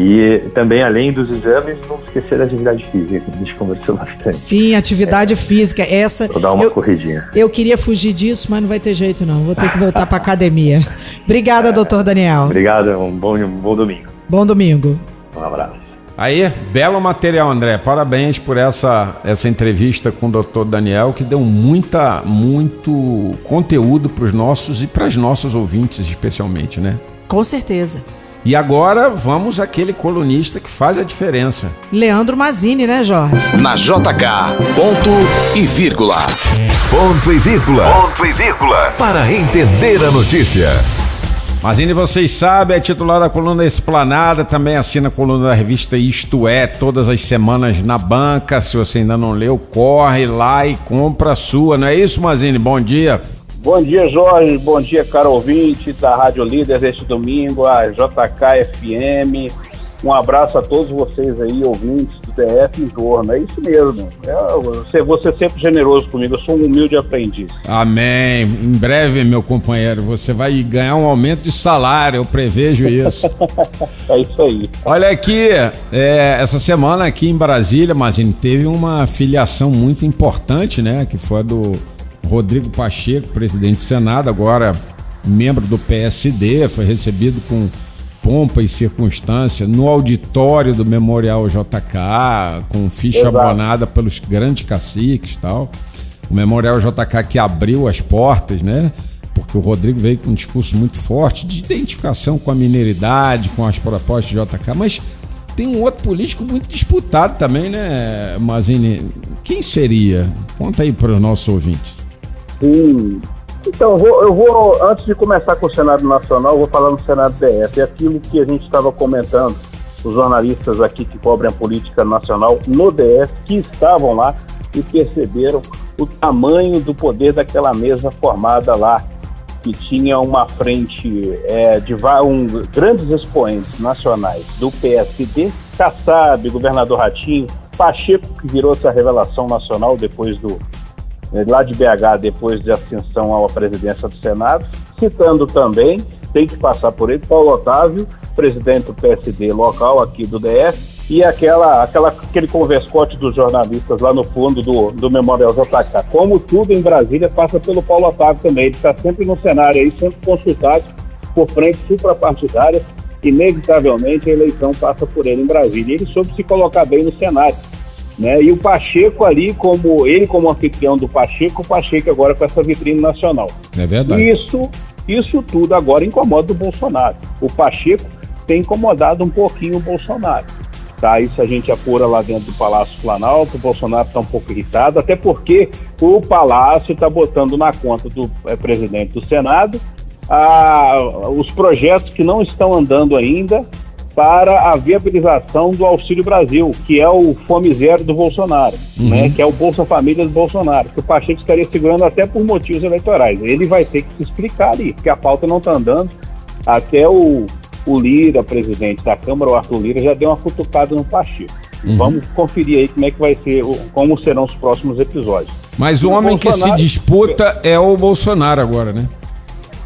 E também, além dos exames, não esquecer da atividade física, que a gente conversou bastante. Sim, atividade é. física. Essa. Vou dar uma eu, corridinha. Eu queria fugir disso, mas não vai ter jeito, não. Vou ter que voltar para academia. Obrigada, doutor Daniel. Obrigado, um bom, um bom domingo. Bom domingo. Um abraço. Aí, belo material, André. Parabéns por essa, essa entrevista com o doutor Daniel, que deu muita, muito conteúdo para os nossos e para as nossas ouvintes, especialmente, né? Com certeza. E agora vamos àquele colunista que faz a diferença. Leandro Mazini, né, Jorge? Na JK, ponto e vírgula. Ponto e vírgula. Ponto e vírgula. Para entender a notícia. Mazini, vocês sabem, é titular da coluna Esplanada, também assina a coluna da revista Isto É, todas as semanas na banca. Se você ainda não leu, corre lá e compra a sua, não é isso, Mazini? Bom dia. Bom dia, Jorge. Bom dia, caro ouvinte da Rádio Líder deste domingo, a JKFM. Um abraço a todos vocês aí, ouvintes do DF em torno. É isso mesmo. É, você, você sempre generoso comigo. Eu sou um humilde aprendiz. Amém. Em breve, meu companheiro, você vai ganhar um aumento de salário. Eu prevejo isso. é isso aí. Olha aqui, é, essa semana aqui em Brasília, Mazine, teve uma filiação muito importante, né? Que foi a do Rodrigo Pacheco, presidente do Senado, agora membro do PSD, foi recebido com pompa e circunstância no auditório do Memorial JK, com ficha Exato. abonada pelos grandes caciques e tal. O Memorial JK que abriu as portas, né? Porque o Rodrigo veio com um discurso muito forte de identificação com a mineridade, com as propostas de JK, mas tem um outro político muito disputado também, né, Mazini? Quem seria? Conta aí para os nossos ouvintes. Sim. Então, eu vou, eu vou, antes de começar com o Senado Nacional, eu vou falar no Senado DF. É aquilo que a gente estava comentando, os jornalistas aqui que cobrem a política nacional no DF, que estavam lá e perceberam o tamanho do poder daquela mesa formada lá, que tinha uma frente é, de um, grandes expoentes nacionais do PSD, Kassab, governador Ratinho, Pacheco, que virou essa revelação nacional depois do lá de BH depois de ascensão à presidência do Senado, citando também, tem que passar por ele, Paulo Otávio, presidente do PSD local aqui do DF, e aquela, aquela, aquele converscote dos jornalistas lá no fundo do, do Memorial JK. Como tudo em Brasília passa pelo Paulo Otávio também, ele está sempre no cenário aí, sempre consultado por frente suprapartidária, inevitavelmente a eleição passa por ele em Brasília. Ele soube se colocar bem no cenário né? E o Pacheco ali, como ele como anfitrião do Pacheco, o Pacheco agora com essa vitrine nacional. É verdade. Isso, isso tudo agora incomoda o Bolsonaro. O Pacheco tem incomodado um pouquinho o Bolsonaro. Tá, isso a gente apura lá dentro do Palácio Planalto, o Bolsonaro está um pouco irritado, até porque o Palácio está botando na conta do é, presidente do Senado a, os projetos que não estão andando ainda para a viabilização do Auxílio Brasil, que é o Fome Zero do Bolsonaro, uhum. né, que é o Bolsa Família do Bolsonaro, que o Pacheco estaria segurando até por motivos eleitorais. Ele vai ter que se explicar ali, porque a pauta não está andando. Até o, o Lira, presidente da Câmara, o Arthur Lira, já deu uma cutucada no Pacheco. Uhum. Vamos conferir aí como é que vai ser, como serão os próximos episódios. Mas o, o homem Bolsonaro... que se disputa é o Bolsonaro agora, né?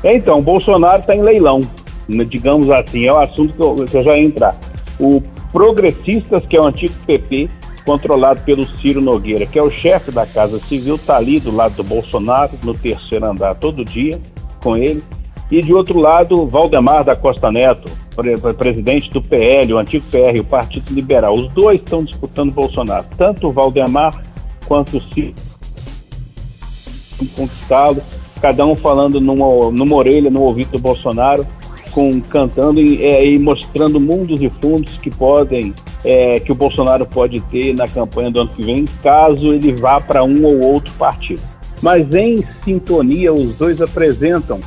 É, então, o Bolsonaro está em leilão digamos assim, é o assunto que eu, que eu já entrar. O Progressistas, que é o antigo PP, controlado pelo Ciro Nogueira, que é o chefe da Casa Civil, está ali do lado do Bolsonaro, no terceiro andar todo dia com ele. E de outro lado, Valdemar da Costa Neto, presidente do PL, o antigo PR, o Partido Liberal. Os dois estão disputando Bolsonaro. Tanto o Valdemar quanto o Ciro conquistá-lo, cada um falando numa, numa orelha, no ouvido do Bolsonaro, com, cantando e, é, e mostrando mundos e fundos que podem, é, que o Bolsonaro pode ter na campanha do ano que vem, caso ele vá para um ou outro partido. Mas em sintonia, os dois apresentam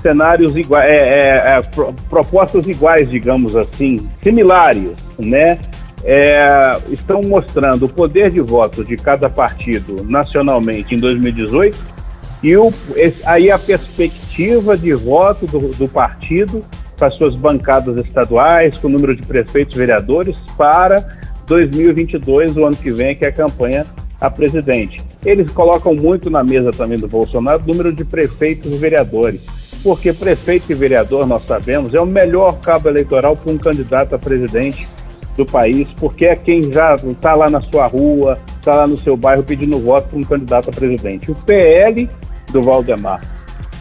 cenários iguais, é, é, é propostas iguais, digamos assim, similares, né? É, estão mostrando o poder de voto de cada partido nacionalmente em 2018 e o, aí a perspectiva de voto do, do partido para suas bancadas estaduais, com o número de prefeitos e vereadores para 2022, o ano que vem, que é a campanha a presidente. Eles colocam muito na mesa também do Bolsonaro o número de prefeitos e vereadores, porque prefeito e vereador, nós sabemos, é o melhor cabo eleitoral para um candidato a presidente do país, porque é quem já está lá na sua rua, está lá no seu bairro pedindo voto para um candidato a presidente. O PL do Valdemar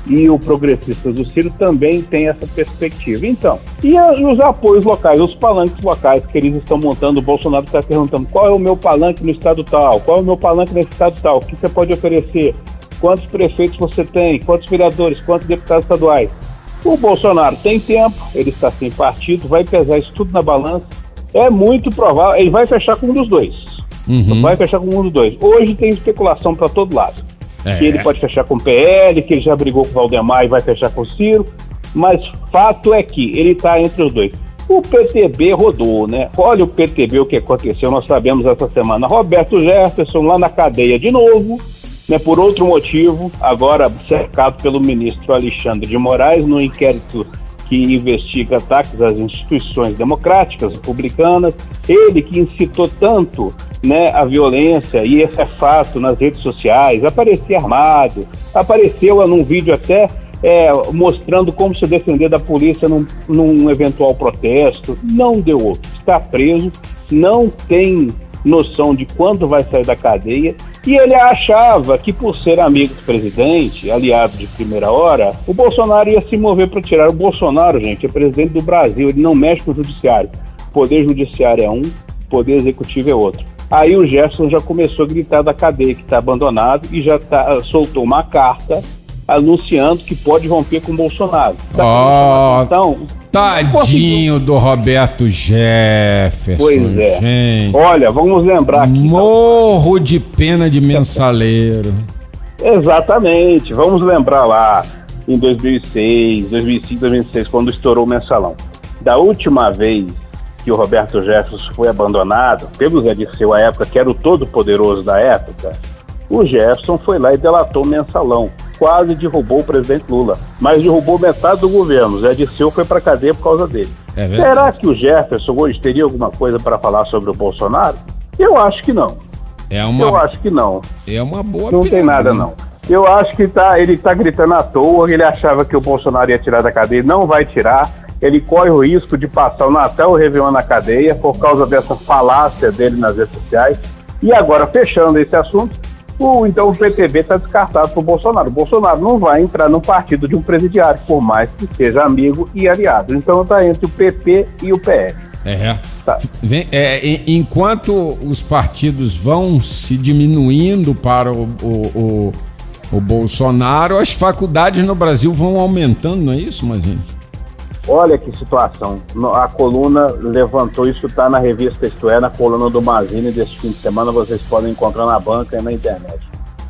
e o Progressistas do Ciro também tem essa perspectiva. Então, e, a, e, os apoios locais, os palanques locais que eles estão montando, o Bolsonaro está perguntando qual é o meu palanque no estado tal, qual é o meu palanque nesse estado tal, o que você pode oferecer, quantos prefeitos você tem, quantos vereadores, quantos deputados estaduais. O Bolsonaro tem tempo, ele está sem partido, vai pesar isso tudo na balança. É muito provável, ele vai fechar com um dos dois. Uhum. Vai fechar com um dos dois. Hoje tem especulação para todo lado é. que ele pode fechar com o PL, que ele já brigou com o Valdemar e vai fechar com o Ciro, mas fato é que ele está entre os dois. O PTB rodou, né? Olha o PTB, o que aconteceu, nós sabemos essa semana. Roberto Jefferson lá na cadeia de novo, né, por outro motivo, agora cercado pelo ministro Alexandre de Moraes no inquérito que investiga ataques às instituições democráticas republicanas. Ele que incitou tanto né, a violência, e esse é fato nas redes sociais, aparecia armado, apareceu num vídeo até é, mostrando como se defender da polícia num, num eventual protesto, não deu outro, está preso, não tem noção de quando vai sair da cadeia, e ele achava que por ser amigo do presidente, aliado de primeira hora, o Bolsonaro ia se mover para tirar. O Bolsonaro, gente, é presidente do Brasil, ele não mexe com o judiciário. O poder judiciário é um, poder executivo é outro. Aí o Jefferson já começou a gritar da cadeia que está abandonado e já tá, soltou uma carta anunciando que pode romper com o Bolsonaro. Tá oh, então, tadinho do Roberto Jefferson. Pois é. Gente. Olha, vamos lembrar aqui. Morro de pena de mensaleiro. Exatamente. Vamos lembrar lá em 2006, 2005, 2006, quando estourou o mensalão. Da última vez que o Roberto Jefferson foi abandonado pelo Zé Dirceu à época, que era o todo-poderoso da época, o Jefferson foi lá e delatou o mensalão. Quase derrubou o presidente Lula, mas derrubou metade do governo. Zé Dirceu foi para cadeia por causa dele. É Será que o Jefferson hoje teria alguma coisa para falar sobre o Bolsonaro? Eu acho que não. É uma... Eu acho que não. É uma boa Não tem nada, não. Eu acho que tá, ele está gritando à toa, ele achava que o Bolsonaro ia tirar da cadeia, não vai tirar ele corre o risco de passar o Natal e o Réveillon na cadeia por causa dessa falácia dele nas redes sociais. E agora, fechando esse assunto, o, então o PTB está descartado para o Bolsonaro. O Bolsonaro não vai entrar no partido de um presidiário, por mais que seja amigo e aliado. Então está entre o PP e o PL. É. Tá. Vem, é, enquanto os partidos vão se diminuindo para o, o, o, o Bolsonaro, as faculdades no Brasil vão aumentando, não é isso, Mazinho? Olha que situação. A coluna levantou, isso está na revista Isto É, na coluna do Mazini desse fim de semana, vocês podem encontrar na banca e na internet.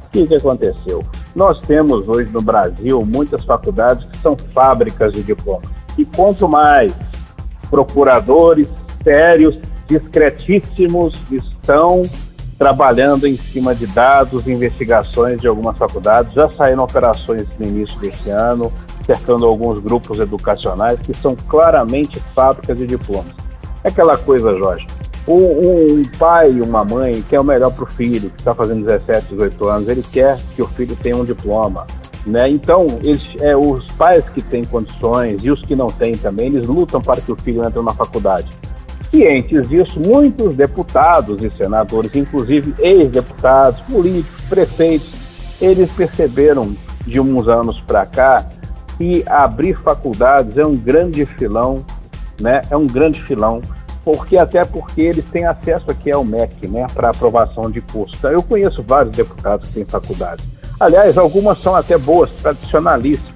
O que, que aconteceu? Nós temos hoje no Brasil muitas faculdades que são fábricas de diplomas. E quanto mais procuradores sérios, discretíssimos estão trabalhando em cima de dados, investigações de algumas faculdades, já saíram operações no início desse ano, cercando alguns grupos educacionais que são claramente fábricas de diplomas. É aquela coisa, Jorge. Um, pai e uma mãe quer o melhor para o filho, que está fazendo 17, 18 anos, ele quer que o filho tenha um diploma. Né? Então, eles, é, os pais que têm condições e os que não têm também, eles lutam para que o filho entre na faculdade. Cientes disso, muitos deputados e senadores, inclusive ex-deputados, políticos, prefeitos, eles perceberam de uns anos para cá e abrir faculdades é um grande filão né, é um grande filão, porque até porque eles têm acesso aqui ao MEC, né, para aprovação de curso. Então, eu conheço vários deputados que têm faculdades. Aliás, algumas são até boas, tradicionalistas.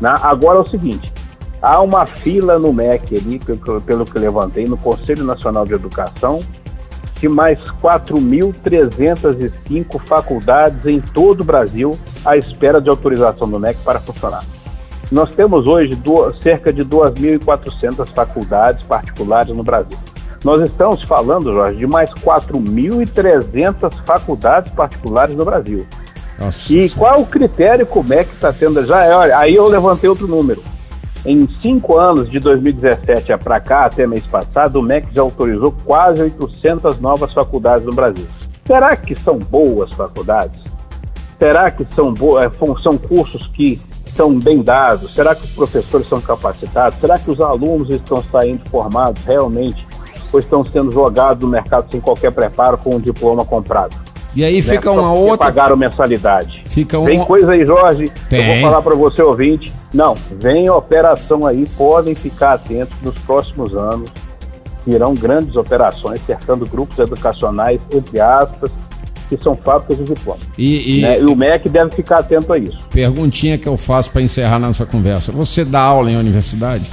Né? Agora é o seguinte, há uma fila no MEC ali, pelo, pelo que levantei, no Conselho Nacional de Educação, de mais 4.305 faculdades em todo o Brasil à espera de autorização do MEC para funcionar. Nós temos hoje do, cerca de 2.400 faculdades particulares no Brasil. Nós estamos falando, Jorge, de mais 4.300 faculdades particulares no Brasil. Nossa, e qual o critério como é que está tendo? Já é, olha, aí eu levantei outro número. Em cinco anos, de 2017 para cá, até mês passado, o MEC já autorizou quase 800 novas faculdades no Brasil. Será que são boas faculdades? Será que são, boas, é, são cursos que são bem dados? Será que os professores são capacitados? Será que os alunos estão saindo formados realmente ou estão sendo jogados no mercado sem qualquer preparo com um diploma comprado? E aí fica né? uma outra. Pagaram mensalidade. Fica uma... Tem coisa aí, Jorge. Tem. Eu vou falar para você, ouvinte. Não, vem operação aí, podem ficar atentos nos próximos anos. Virão grandes operações cercando grupos educacionais, entre aspas, que são fábricas de diplomas. E, e, né? e o MEC deve ficar atento a isso. Perguntinha que eu faço para encerrar nossa conversa. Você dá aula em universidade?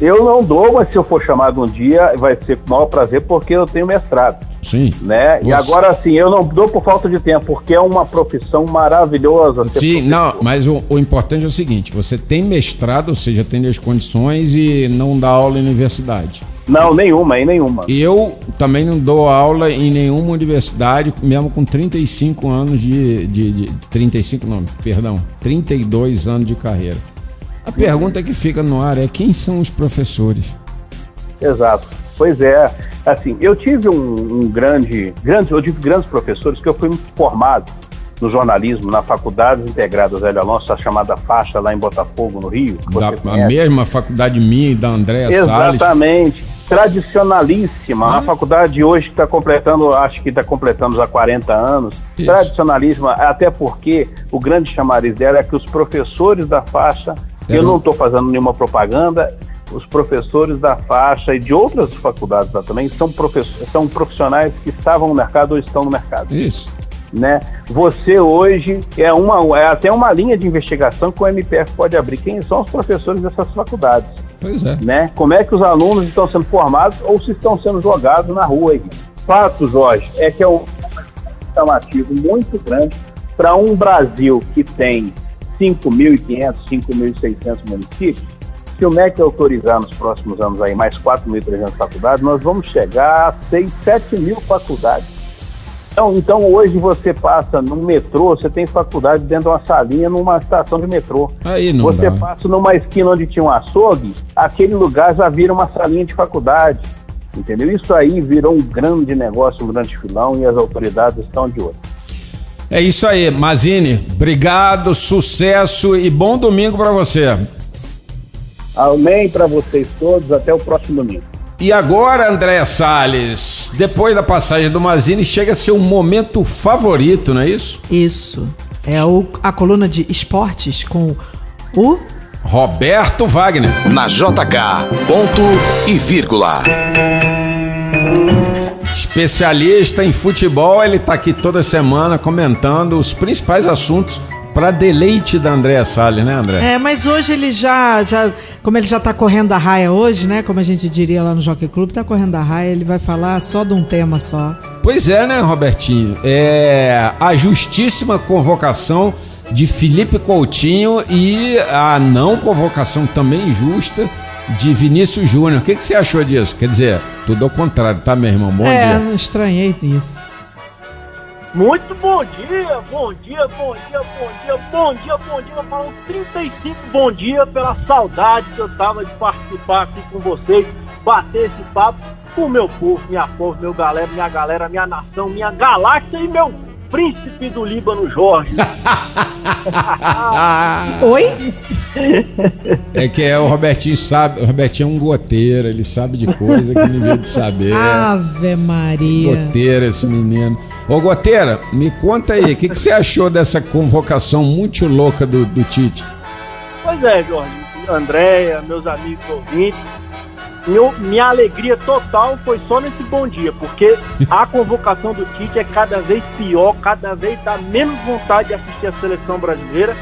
Eu não dou, mas se eu for chamado um dia, vai ser com o maior prazer, porque eu tenho mestrado. Sim. Né? Você... E agora, assim, eu não dou por falta de tempo, porque é uma profissão maravilhosa. Sim, não, mas o, o, importante é o seguinte: você tem mestrado, ou seja, tem as condições e não dá aula em universidade. Não, nenhuma, em nenhuma. Eu também não dou aula em nenhuma universidade, mesmo com 35 anos de. de, de 35 não, perdão, 32 anos de carreira. A pergunta que fica no ar é quem são os professores? Exato. Pois é. Assim, eu tive um, um grande, grande, eu tive grandes professores que eu fui formado no jornalismo na Faculdade Integrada Zé Alonso, a chamada faixa lá em Botafogo, no Rio. Da, a mesma faculdade minha e da Andréa Salles. Exatamente. Tradicionalíssima. Ah. A faculdade hoje está completando, acho que está completando há 40 anos. Isso. Tradicionalíssima, até porque o grande chamariz dela é que os professores da faixa eu não estou fazendo nenhuma propaganda. Os professores da faixa e de outras faculdades lá também são, são profissionais que estavam no mercado ou estão no mercado. Isso. Né? Você hoje é uma é até uma linha de investigação que o MPF pode abrir. Quem são os professores dessas faculdades? Pois é. Né? Como é que os alunos estão sendo formados ou se estão sendo jogados na rua aí? Fato, Jorge, é que é um chamativo muito grande para um Brasil que tem 5.500, 5.600 municípios, se o MEC autorizar nos próximos anos aí mais 4.300 faculdades, nós vamos chegar a 6, 7 mil faculdades. Então, então, hoje você passa no metrô, você tem faculdade dentro de uma salinha numa estação de metrô. Aí não você dá. passa numa esquina onde tinha um açougue, aquele lugar já vira uma salinha de faculdade. Entendeu? Isso aí virou um grande negócio, um grande filão e as autoridades estão de olho. É isso aí, Mazine. Obrigado, sucesso e bom domingo para você. Amém para vocês todos. Até o próximo domingo. E agora, André Salles, depois da passagem do Mazine, chega a ser o momento favorito, não é isso? Isso. É o, a coluna de esportes com o Roberto Wagner. Na JK, ponto e vírgula. Especialista em futebol, ele está aqui toda semana comentando os principais assuntos para deleite da Andréa Salles, né, André? É, mas hoje ele já, já, como ele já está correndo a raia hoje, né, como a gente diria lá no Jockey Club, está correndo a raia, ele vai falar só de um tema só. Pois é, né, Robertinho? É a justíssima convocação de Felipe Coutinho e a não convocação também justa de Vinícius Júnior. O que, que você achou disso? Quer dizer, tudo ao contrário, tá, meu irmão? Bom é, dia. não estranhei isso. Muito bom dia, bom dia, bom dia, bom dia, bom dia, bom dia. Falam 35 bom dia pela saudade que eu tava de participar aqui com vocês, bater esse papo com o meu povo, minha povo, meu galera, minha galera, minha nação, minha galáxia e meu príncipe do Líbano, Jorge. Oi? É que é, o Robertinho sabe, o Robertinho é um goteiro, ele sabe de coisa que não devia de saber. Ave Maria. Goteiro esse menino. Ô Goteira, me conta aí, o que, que você achou dessa convocação muito louca do, do Tite? Pois é, Jorge, Andréia, meus amigos ouvintes, meu, minha alegria total foi só nesse bom dia, porque a convocação do Tite é cada vez pior, cada vez dá menos vontade de assistir a seleção brasileira.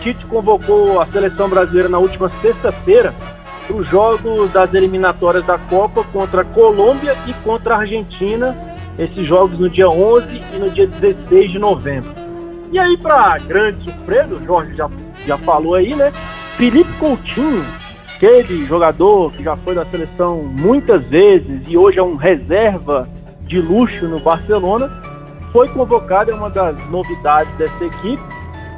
Tite convocou a seleção brasileira na última sexta-feira para os jogos das eliminatórias da Copa contra a Colômbia e contra a Argentina. Esses jogos no dia 11 e no dia 16 de novembro. E aí, para grande surpresa, o Jorge já, já falou aí, né? Felipe Coutinho, aquele jogador que já foi da seleção muitas vezes e hoje é um reserva de luxo no Barcelona, foi convocado, é uma das novidades dessa equipe,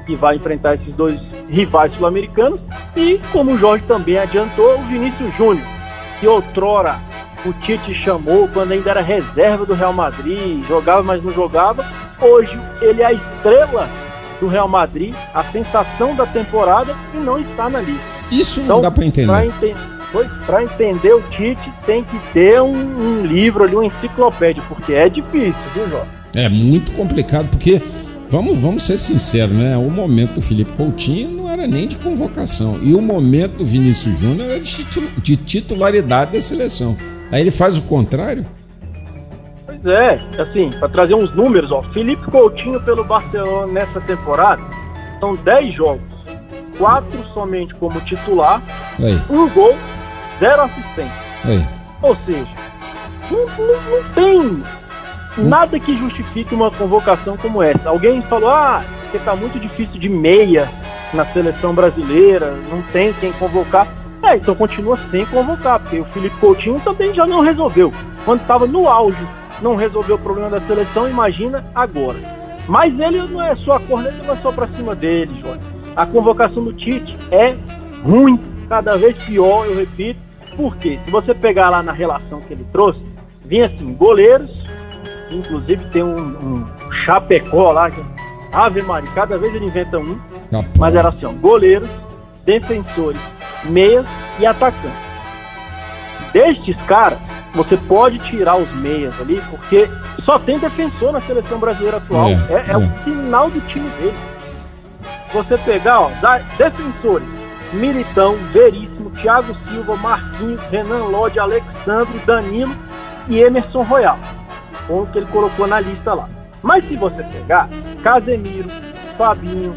que vai enfrentar esses dois rivais sul-americanos. E, como o Jorge também adiantou, o Vinícius Júnior, que outrora o Tite chamou quando ainda era reserva do Real Madrid, jogava, mas não jogava. Hoje ele é a estrela do Real Madrid, a sensação da temporada e não está na lista. Isso Então, não dá pra entender. Para pra entender o Tite, tem que ter um, um livro ali, uma enciclopédia, porque é difícil, viu, Jorge? É muito complicado, porque, vamos, vamos ser sinceros, né? O momento do Felipe Coutinho não era nem de convocação. E o momento do Vinícius Júnior era de titularidade da seleção. Aí ele faz o contrário? Pois é, assim, para trazer uns números, ó, Felipe Coutinho pelo Barcelona nessa temporada são 10 jogos, quatro somente como titular, Aí, um gol, zero assistência. aí. Ou seja, não, não- não tem nada que justifique uma convocação como essa. Alguém falou, ah, porque tá muito difícil de meia na seleção brasileira, não tem quem convocar. É, então continua sem convocar, porque o Felipe Coutinho também já não resolveu. Quando estava no auge, não resolveu o problema da seleção, imagina agora. Mas ele não é só a corneta, não é só pra cima dele, Jorge. A convocação do Tite é ruim, cada vez pior, eu repito. Por quê? Se você pegar lá na relação que ele trouxe, vinha assim, goleiros, inclusive tem um, um chapecó lá, que, Ave Maria, cada vez ele inventa um, Rapaz. mas era assim, ó, goleiros, defensores, meias e atacantes. Destes caras, você pode tirar os meias ali, porque só tem defensor na seleção brasileira atual. É, É, é é. o final do time dele. Você pegar, ó, defensores, Militão, Veríssimo, Thiago Silva, Marquinhos, Renan Lodge, Alexandre, Danilo e Emerson Royal. Foi o que ele colocou na lista lá. Mas se você pegar Casemiro, Fabinho,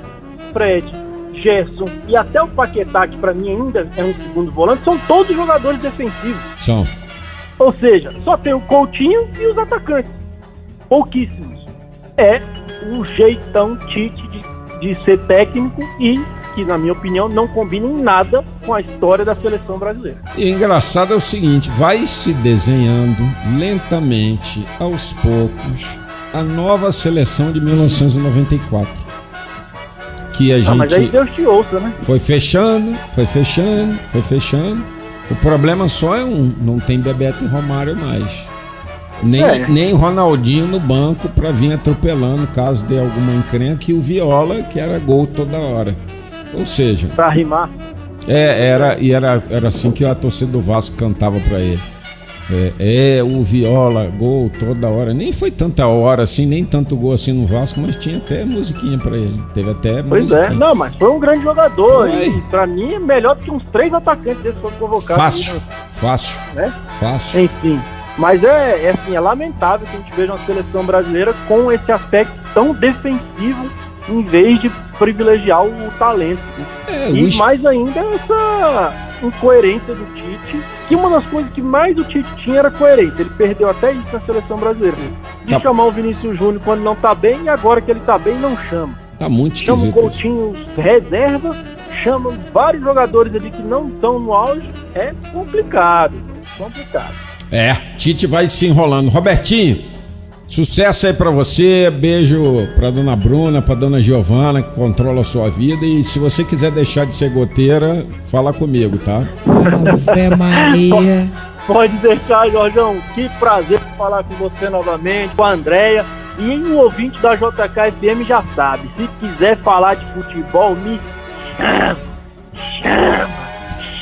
Fred, Gerson e até o Paquetá, que pra mim ainda é um segundo volante, são todos jogadores defensivos. São. Ou seja, só tem o Coutinho e os atacantes. Pouquíssimos. É o jeitão Tite de, ser técnico e que, na minha opinião, não combina em nada com a história da seleção brasileira. E engraçado é o seguinte, vai se desenhando lentamente, aos poucos, a nova seleção de 1994. Que a Ah, mas aí gente Deus te ouça, né? foi fechando, foi fechando, foi fechando. O problema só é um, não tem Bebeto e Romário mais. Nem, É. nem Ronaldinho no banco pra vir atropelando caso dê alguma encrenca e o Viola, que era gol toda hora. Ou seja, Pra rimar. é, era, e era, era assim que a torcida do Vasco cantava pra ele. É, é, o Viola, gol toda hora. Nem foi tanta hora assim, nem tanto gol assim no Vasco, mas tinha até musiquinha pra ele. Teve até Pois musiquinha. é. Não, mas foi um grande jogador. Foi. E pra mim é melhor do que uns três atacantes desses foram convocados. Fácil, fácil, Né? fácil. Enfim. Mas é, é assim, é lamentável que a gente veja uma seleção brasileira com esse aspecto tão defensivo em vez de privilegiar o talento. É, E mais ainda essa incoerência do Tite, que uma das coisas que mais o Tite tinha era coerência. Ele perdeu até isso na seleção brasileira. De Tá. chamar o Vinícius Júnior quando não tá bem e agora que ele tá bem, não chama. Tá muito Chama o esquisito. isso. Coutinho reserva, chama vários jogadores ali que não estão no auge. É complicado. Complicado. É, Tite vai se enrolando. Robertinho, sucesso aí pra você. Beijo pra dona Bruna, pra dona Giovana, que controla a sua vida. E se você quiser deixar de ser goteira, fala comigo, tá? Ave Maria. Pode deixar, Jorjão. Que prazer falar com você novamente, com a Andréia. E o ouvinte da JKFM já sabe. Se quiser falar de futebol, me chama. Chama.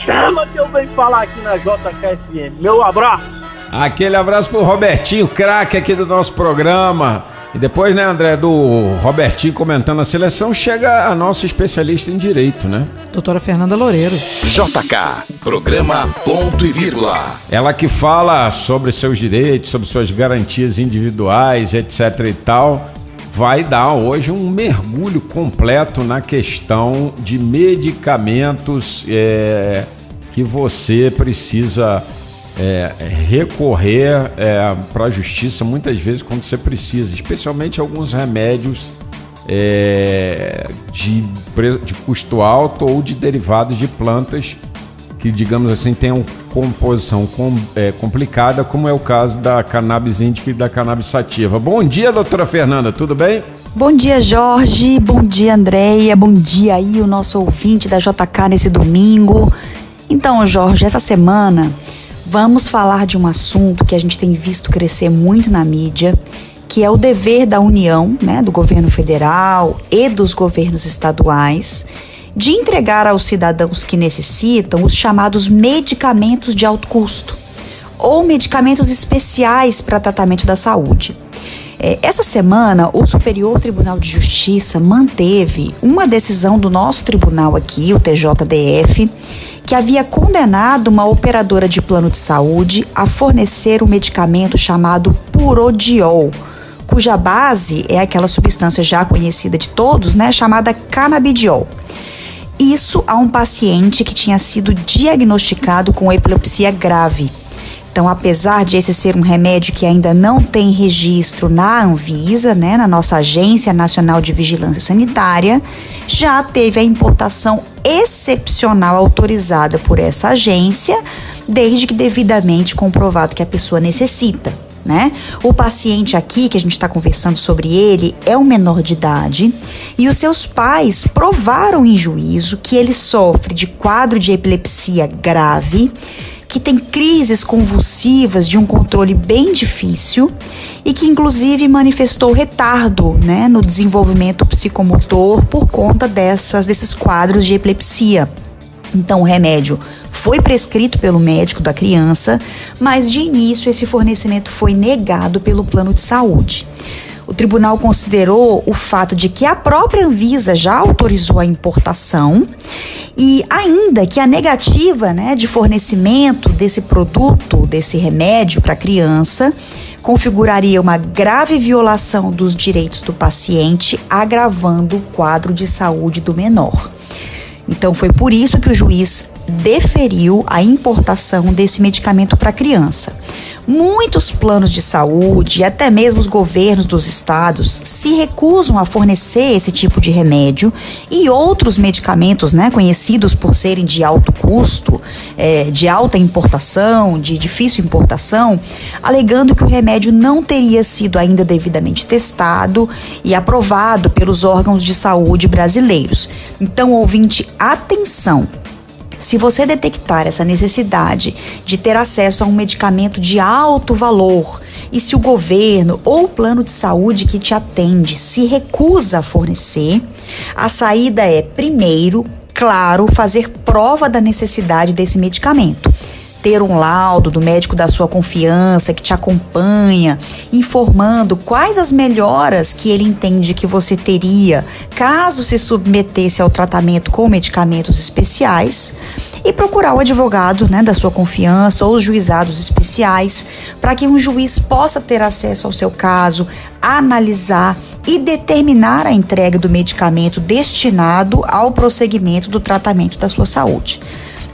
Chama que eu venho falar aqui na JKFM. Meu abraço. Aquele abraço pro Robertinho, craque aqui do nosso programa. E depois, né, André, do Robertinho comentando a seleção, chega a nossa especialista em direito, né? Doutora Fernanda Loureiro. JK, programa Ponto e Vírgula. Ela que fala sobre seus direitos, sobre suas garantias individuais, etc e tal, vai dar hoje um mergulho completo na questão de medicamentos é, que você precisa é, recorrer é, para a justiça muitas vezes quando você precisa, especialmente alguns remédios é, de, de custo alto ou de derivados de plantas que, digamos assim, tenham composição com, é, complicada, como é o caso da cannabis índica e da cannabis sativa. Bom dia, doutora Fernanda, tudo bem? Bom dia, Jorge. Bom dia, Andréia. Bom dia aí, o nosso ouvinte da JK nesse domingo. Então, Jorge, essa semana vamos falar de um assunto que a gente tem visto crescer muito na mídia, que é o dever da União, né, do governo federal e dos governos estaduais, de entregar aos cidadãos que necessitam os chamados medicamentos de alto custo ou medicamentos especiais para tratamento da saúde. É, essa semana, o Superior Tribunal de Justiça manteve uma decisão do nosso tribunal aqui, o TJDF, que havia condenado uma operadora de plano de saúde a fornecer um medicamento chamado Purodiol, cuja base é aquela substância já conhecida de todos, né, chamada canabidiol. Isso a um paciente que tinha sido diagnosticado com epilepsia grave. Então, apesar de esse ser um remédio que ainda não tem registro na Anvisa, né, na nossa Agência Nacional de Vigilância Sanitária, já teve a importação excepcional autorizada por essa agência, desde que devidamente comprovado que a pessoa necessita. Né? O paciente aqui que a gente está conversando sobre ele é um menor de idade e os seus pais provaram em juízo que ele sofre de quadro de epilepsia grave que tem crises convulsivas de um controle bem difícil e que inclusive manifestou retardo né, no desenvolvimento psicomotor por conta dessas, desses quadros de epilepsia. Então, o remédio foi prescrito pelo médico da criança, mas de início esse fornecimento foi negado pelo plano de saúde. O tribunal considerou o fato de que a própria Anvisa já autorizou a importação e ainda que a negativa né, de fornecimento desse produto, desse remédio para criança, configuraria uma grave violação dos direitos do paciente, agravando o quadro de saúde do menor. Então, foi por isso que o juiz deferiu a importação desse medicamento para criança. Muitos planos de saúde e até mesmo os governos dos estados se recusam a fornecer esse tipo de remédio e outros medicamentos, né, conhecidos por serem de alto custo, é, de alta importação, de difícil importação, alegando que o remédio não teria sido ainda devidamente testado e aprovado pelos órgãos de saúde brasileiros. Então, ouvinte, atenção! Se você detectar essa necessidade de ter acesso a um medicamento de alto valor e se o governo ou o plano de saúde que te atende se recusa a fornecer, a saída é, primeiro, claro, fazer prova da necessidade desse medicamento ter um laudo do médico da sua confiança que te acompanha, informando quais as melhoras que ele entende que você teria caso se submetesse ao tratamento com medicamentos especiais e procurar o advogado né, da sua confiança ou os juizados especiais para que um juiz possa ter acesso ao seu caso, analisar e determinar a entrega do medicamento destinado ao prosseguimento do tratamento da sua saúde.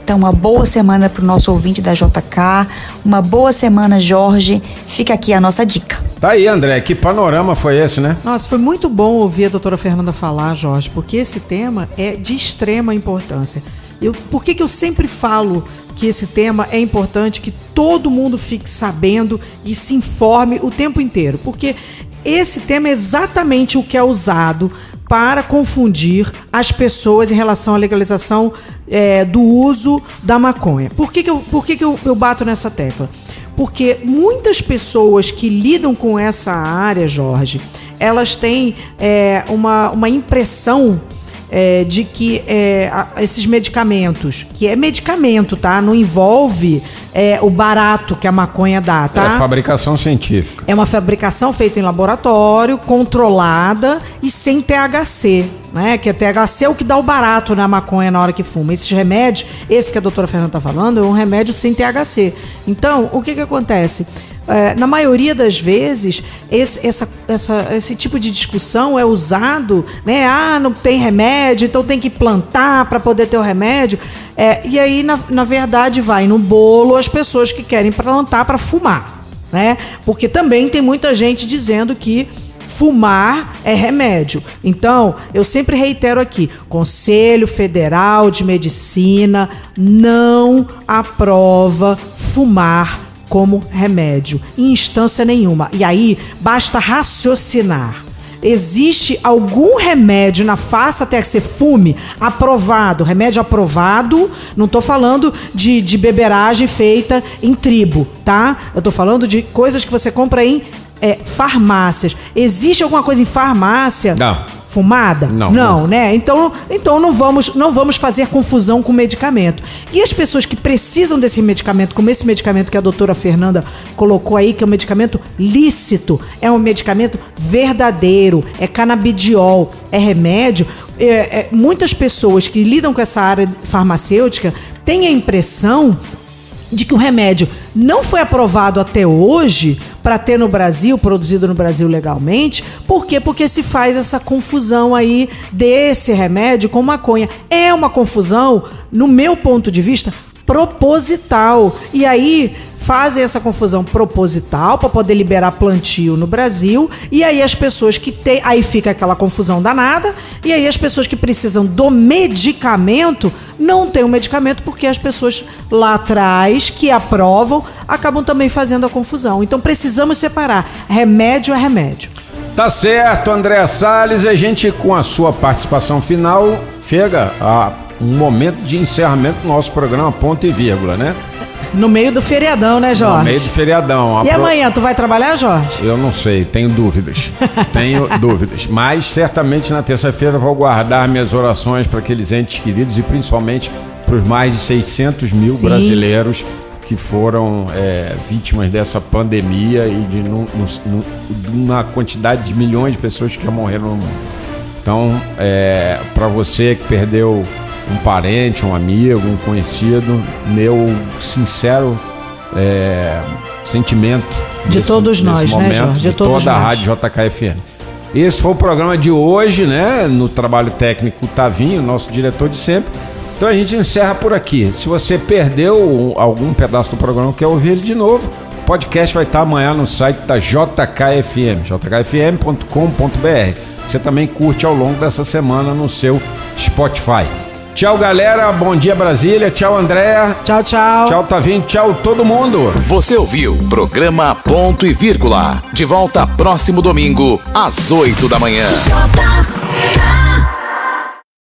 Então, uma boa semana para o nosso ouvinte da JK, uma boa semana, Jorge. Fica aqui a nossa dica. Tá aí, André, que panorama foi esse, né? Nossa, foi muito bom ouvir a doutora Fernanda falar, Jorge, porque esse tema é de extrema importância. Eu, por que, que eu sempre falo que esse tema é importante, que todo mundo fique sabendo e se informe o tempo inteiro? Porque esse tema é exatamente o que é usado para confundir as pessoas em relação à legalização é, do uso da maconha. Por que, que, eu, por que, que eu, eu bato nessa tecla? Porque muitas pessoas que lidam com essa área, Jorge, elas têm é, uma, uma impressão é, de que é, a- esses medicamentos, que é medicamento, tá? Não envolve é, o barato que a maconha dá, tá? É fabricação científica. É uma fabricação feita em laboratório, controlada e sem THC, né? Que a THC é o que dá o barato na maconha na hora que fuma. Esses remédios, esse que a doutora Fernanda tá falando, é um remédio sem THC. Então, o que que acontece? É, na maioria das vezes, esse, essa, essa- esse tipo de discussão é usado, né? Ah, não tem remédio, então tem que plantar para poder ter o remédio. É, e aí, na, na verdade, vai no bolo as pessoas que querem plantar para fumar né? Porque também tem muita gente dizendo que fumar é remédio. Então, eu sempre reitero aqui: Conselho Federal de Medicina não aprova fumar como remédio em instância nenhuma. E aí basta raciocinar. Existe algum remédio na face até que você fume aprovado, remédio aprovado? Não tô falando de, de beberagem feita em tribo, tá? Eu tô falando de coisas que você compra em é, farmácias. Existe alguma coisa em farmácia? Não. Fumada? Não. Não, né? Então, então não, vamos, não vamos fazer confusão com medicamento. E as pessoas que precisam desse medicamento, como esse medicamento que a doutora Fernanda colocou aí, que é um medicamento lícito, é um medicamento verdadeiro, é canabidiol, é remédio. É, é, muitas pessoas que lidam com essa área farmacêutica têm a impressão de que o remédio não foi aprovado até hoje para ter no Brasil, produzido no Brasil legalmente. Por quê? Porque se faz essa confusão aí desse remédio com maconha. É uma confusão, no meu ponto de vista, proposital. E aí fazem essa confusão proposital para poder liberar plantio no Brasil e aí as pessoas que têm aí fica aquela confusão danada e aí as pessoas que precisam do medicamento não têm o medicamento porque as pessoas lá atrás que aprovam acabam também fazendo a confusão então precisamos separar remédio é remédio Tá certo, André Salles. A gente, com a sua participação final, chega a um momento de encerramento do nosso programa Ponto e Vírgula, né? No meio do feriadão né Jorge No meio do feriadão. e Apro- amanhã tu vai trabalhar Jorge Eu não sei, tenho dúvidas. tenho dúvidas. Mas certamente na terça-feira vou guardar minhas orações para aqueles entes queridos e principalmente para os mais de 600 mil Sim. brasileiros que foram é, vítimas dessa pandemia e de uma quantidade de milhões de pessoas que já morreram no mundo. Então, é, para você que perdeu um parente, um amigo, um conhecido, meu sincero é, sentimento De todos nós, né, momento, Jorge? De toda a rádio JKFM. Esse foi o programa de hoje, né? No trabalho técnico Tavinho, nosso diretor de sempre. Então a gente encerra por aqui. Se você perdeu algum pedaço do programa quer ouvir ele de novo, o podcast vai estar amanhã no site da JKFM, jkfm.com.br. Você também curte ao longo dessa semana no seu Spotify. Tchau, galera. Bom dia, Brasília. Tchau, Andréa. tchau tchau Tchau, Tavinho. Tchau, todo mundo. Você ouviu programa Ponto e Vírgula. De volta próximo domingo, às 8 da manhã. J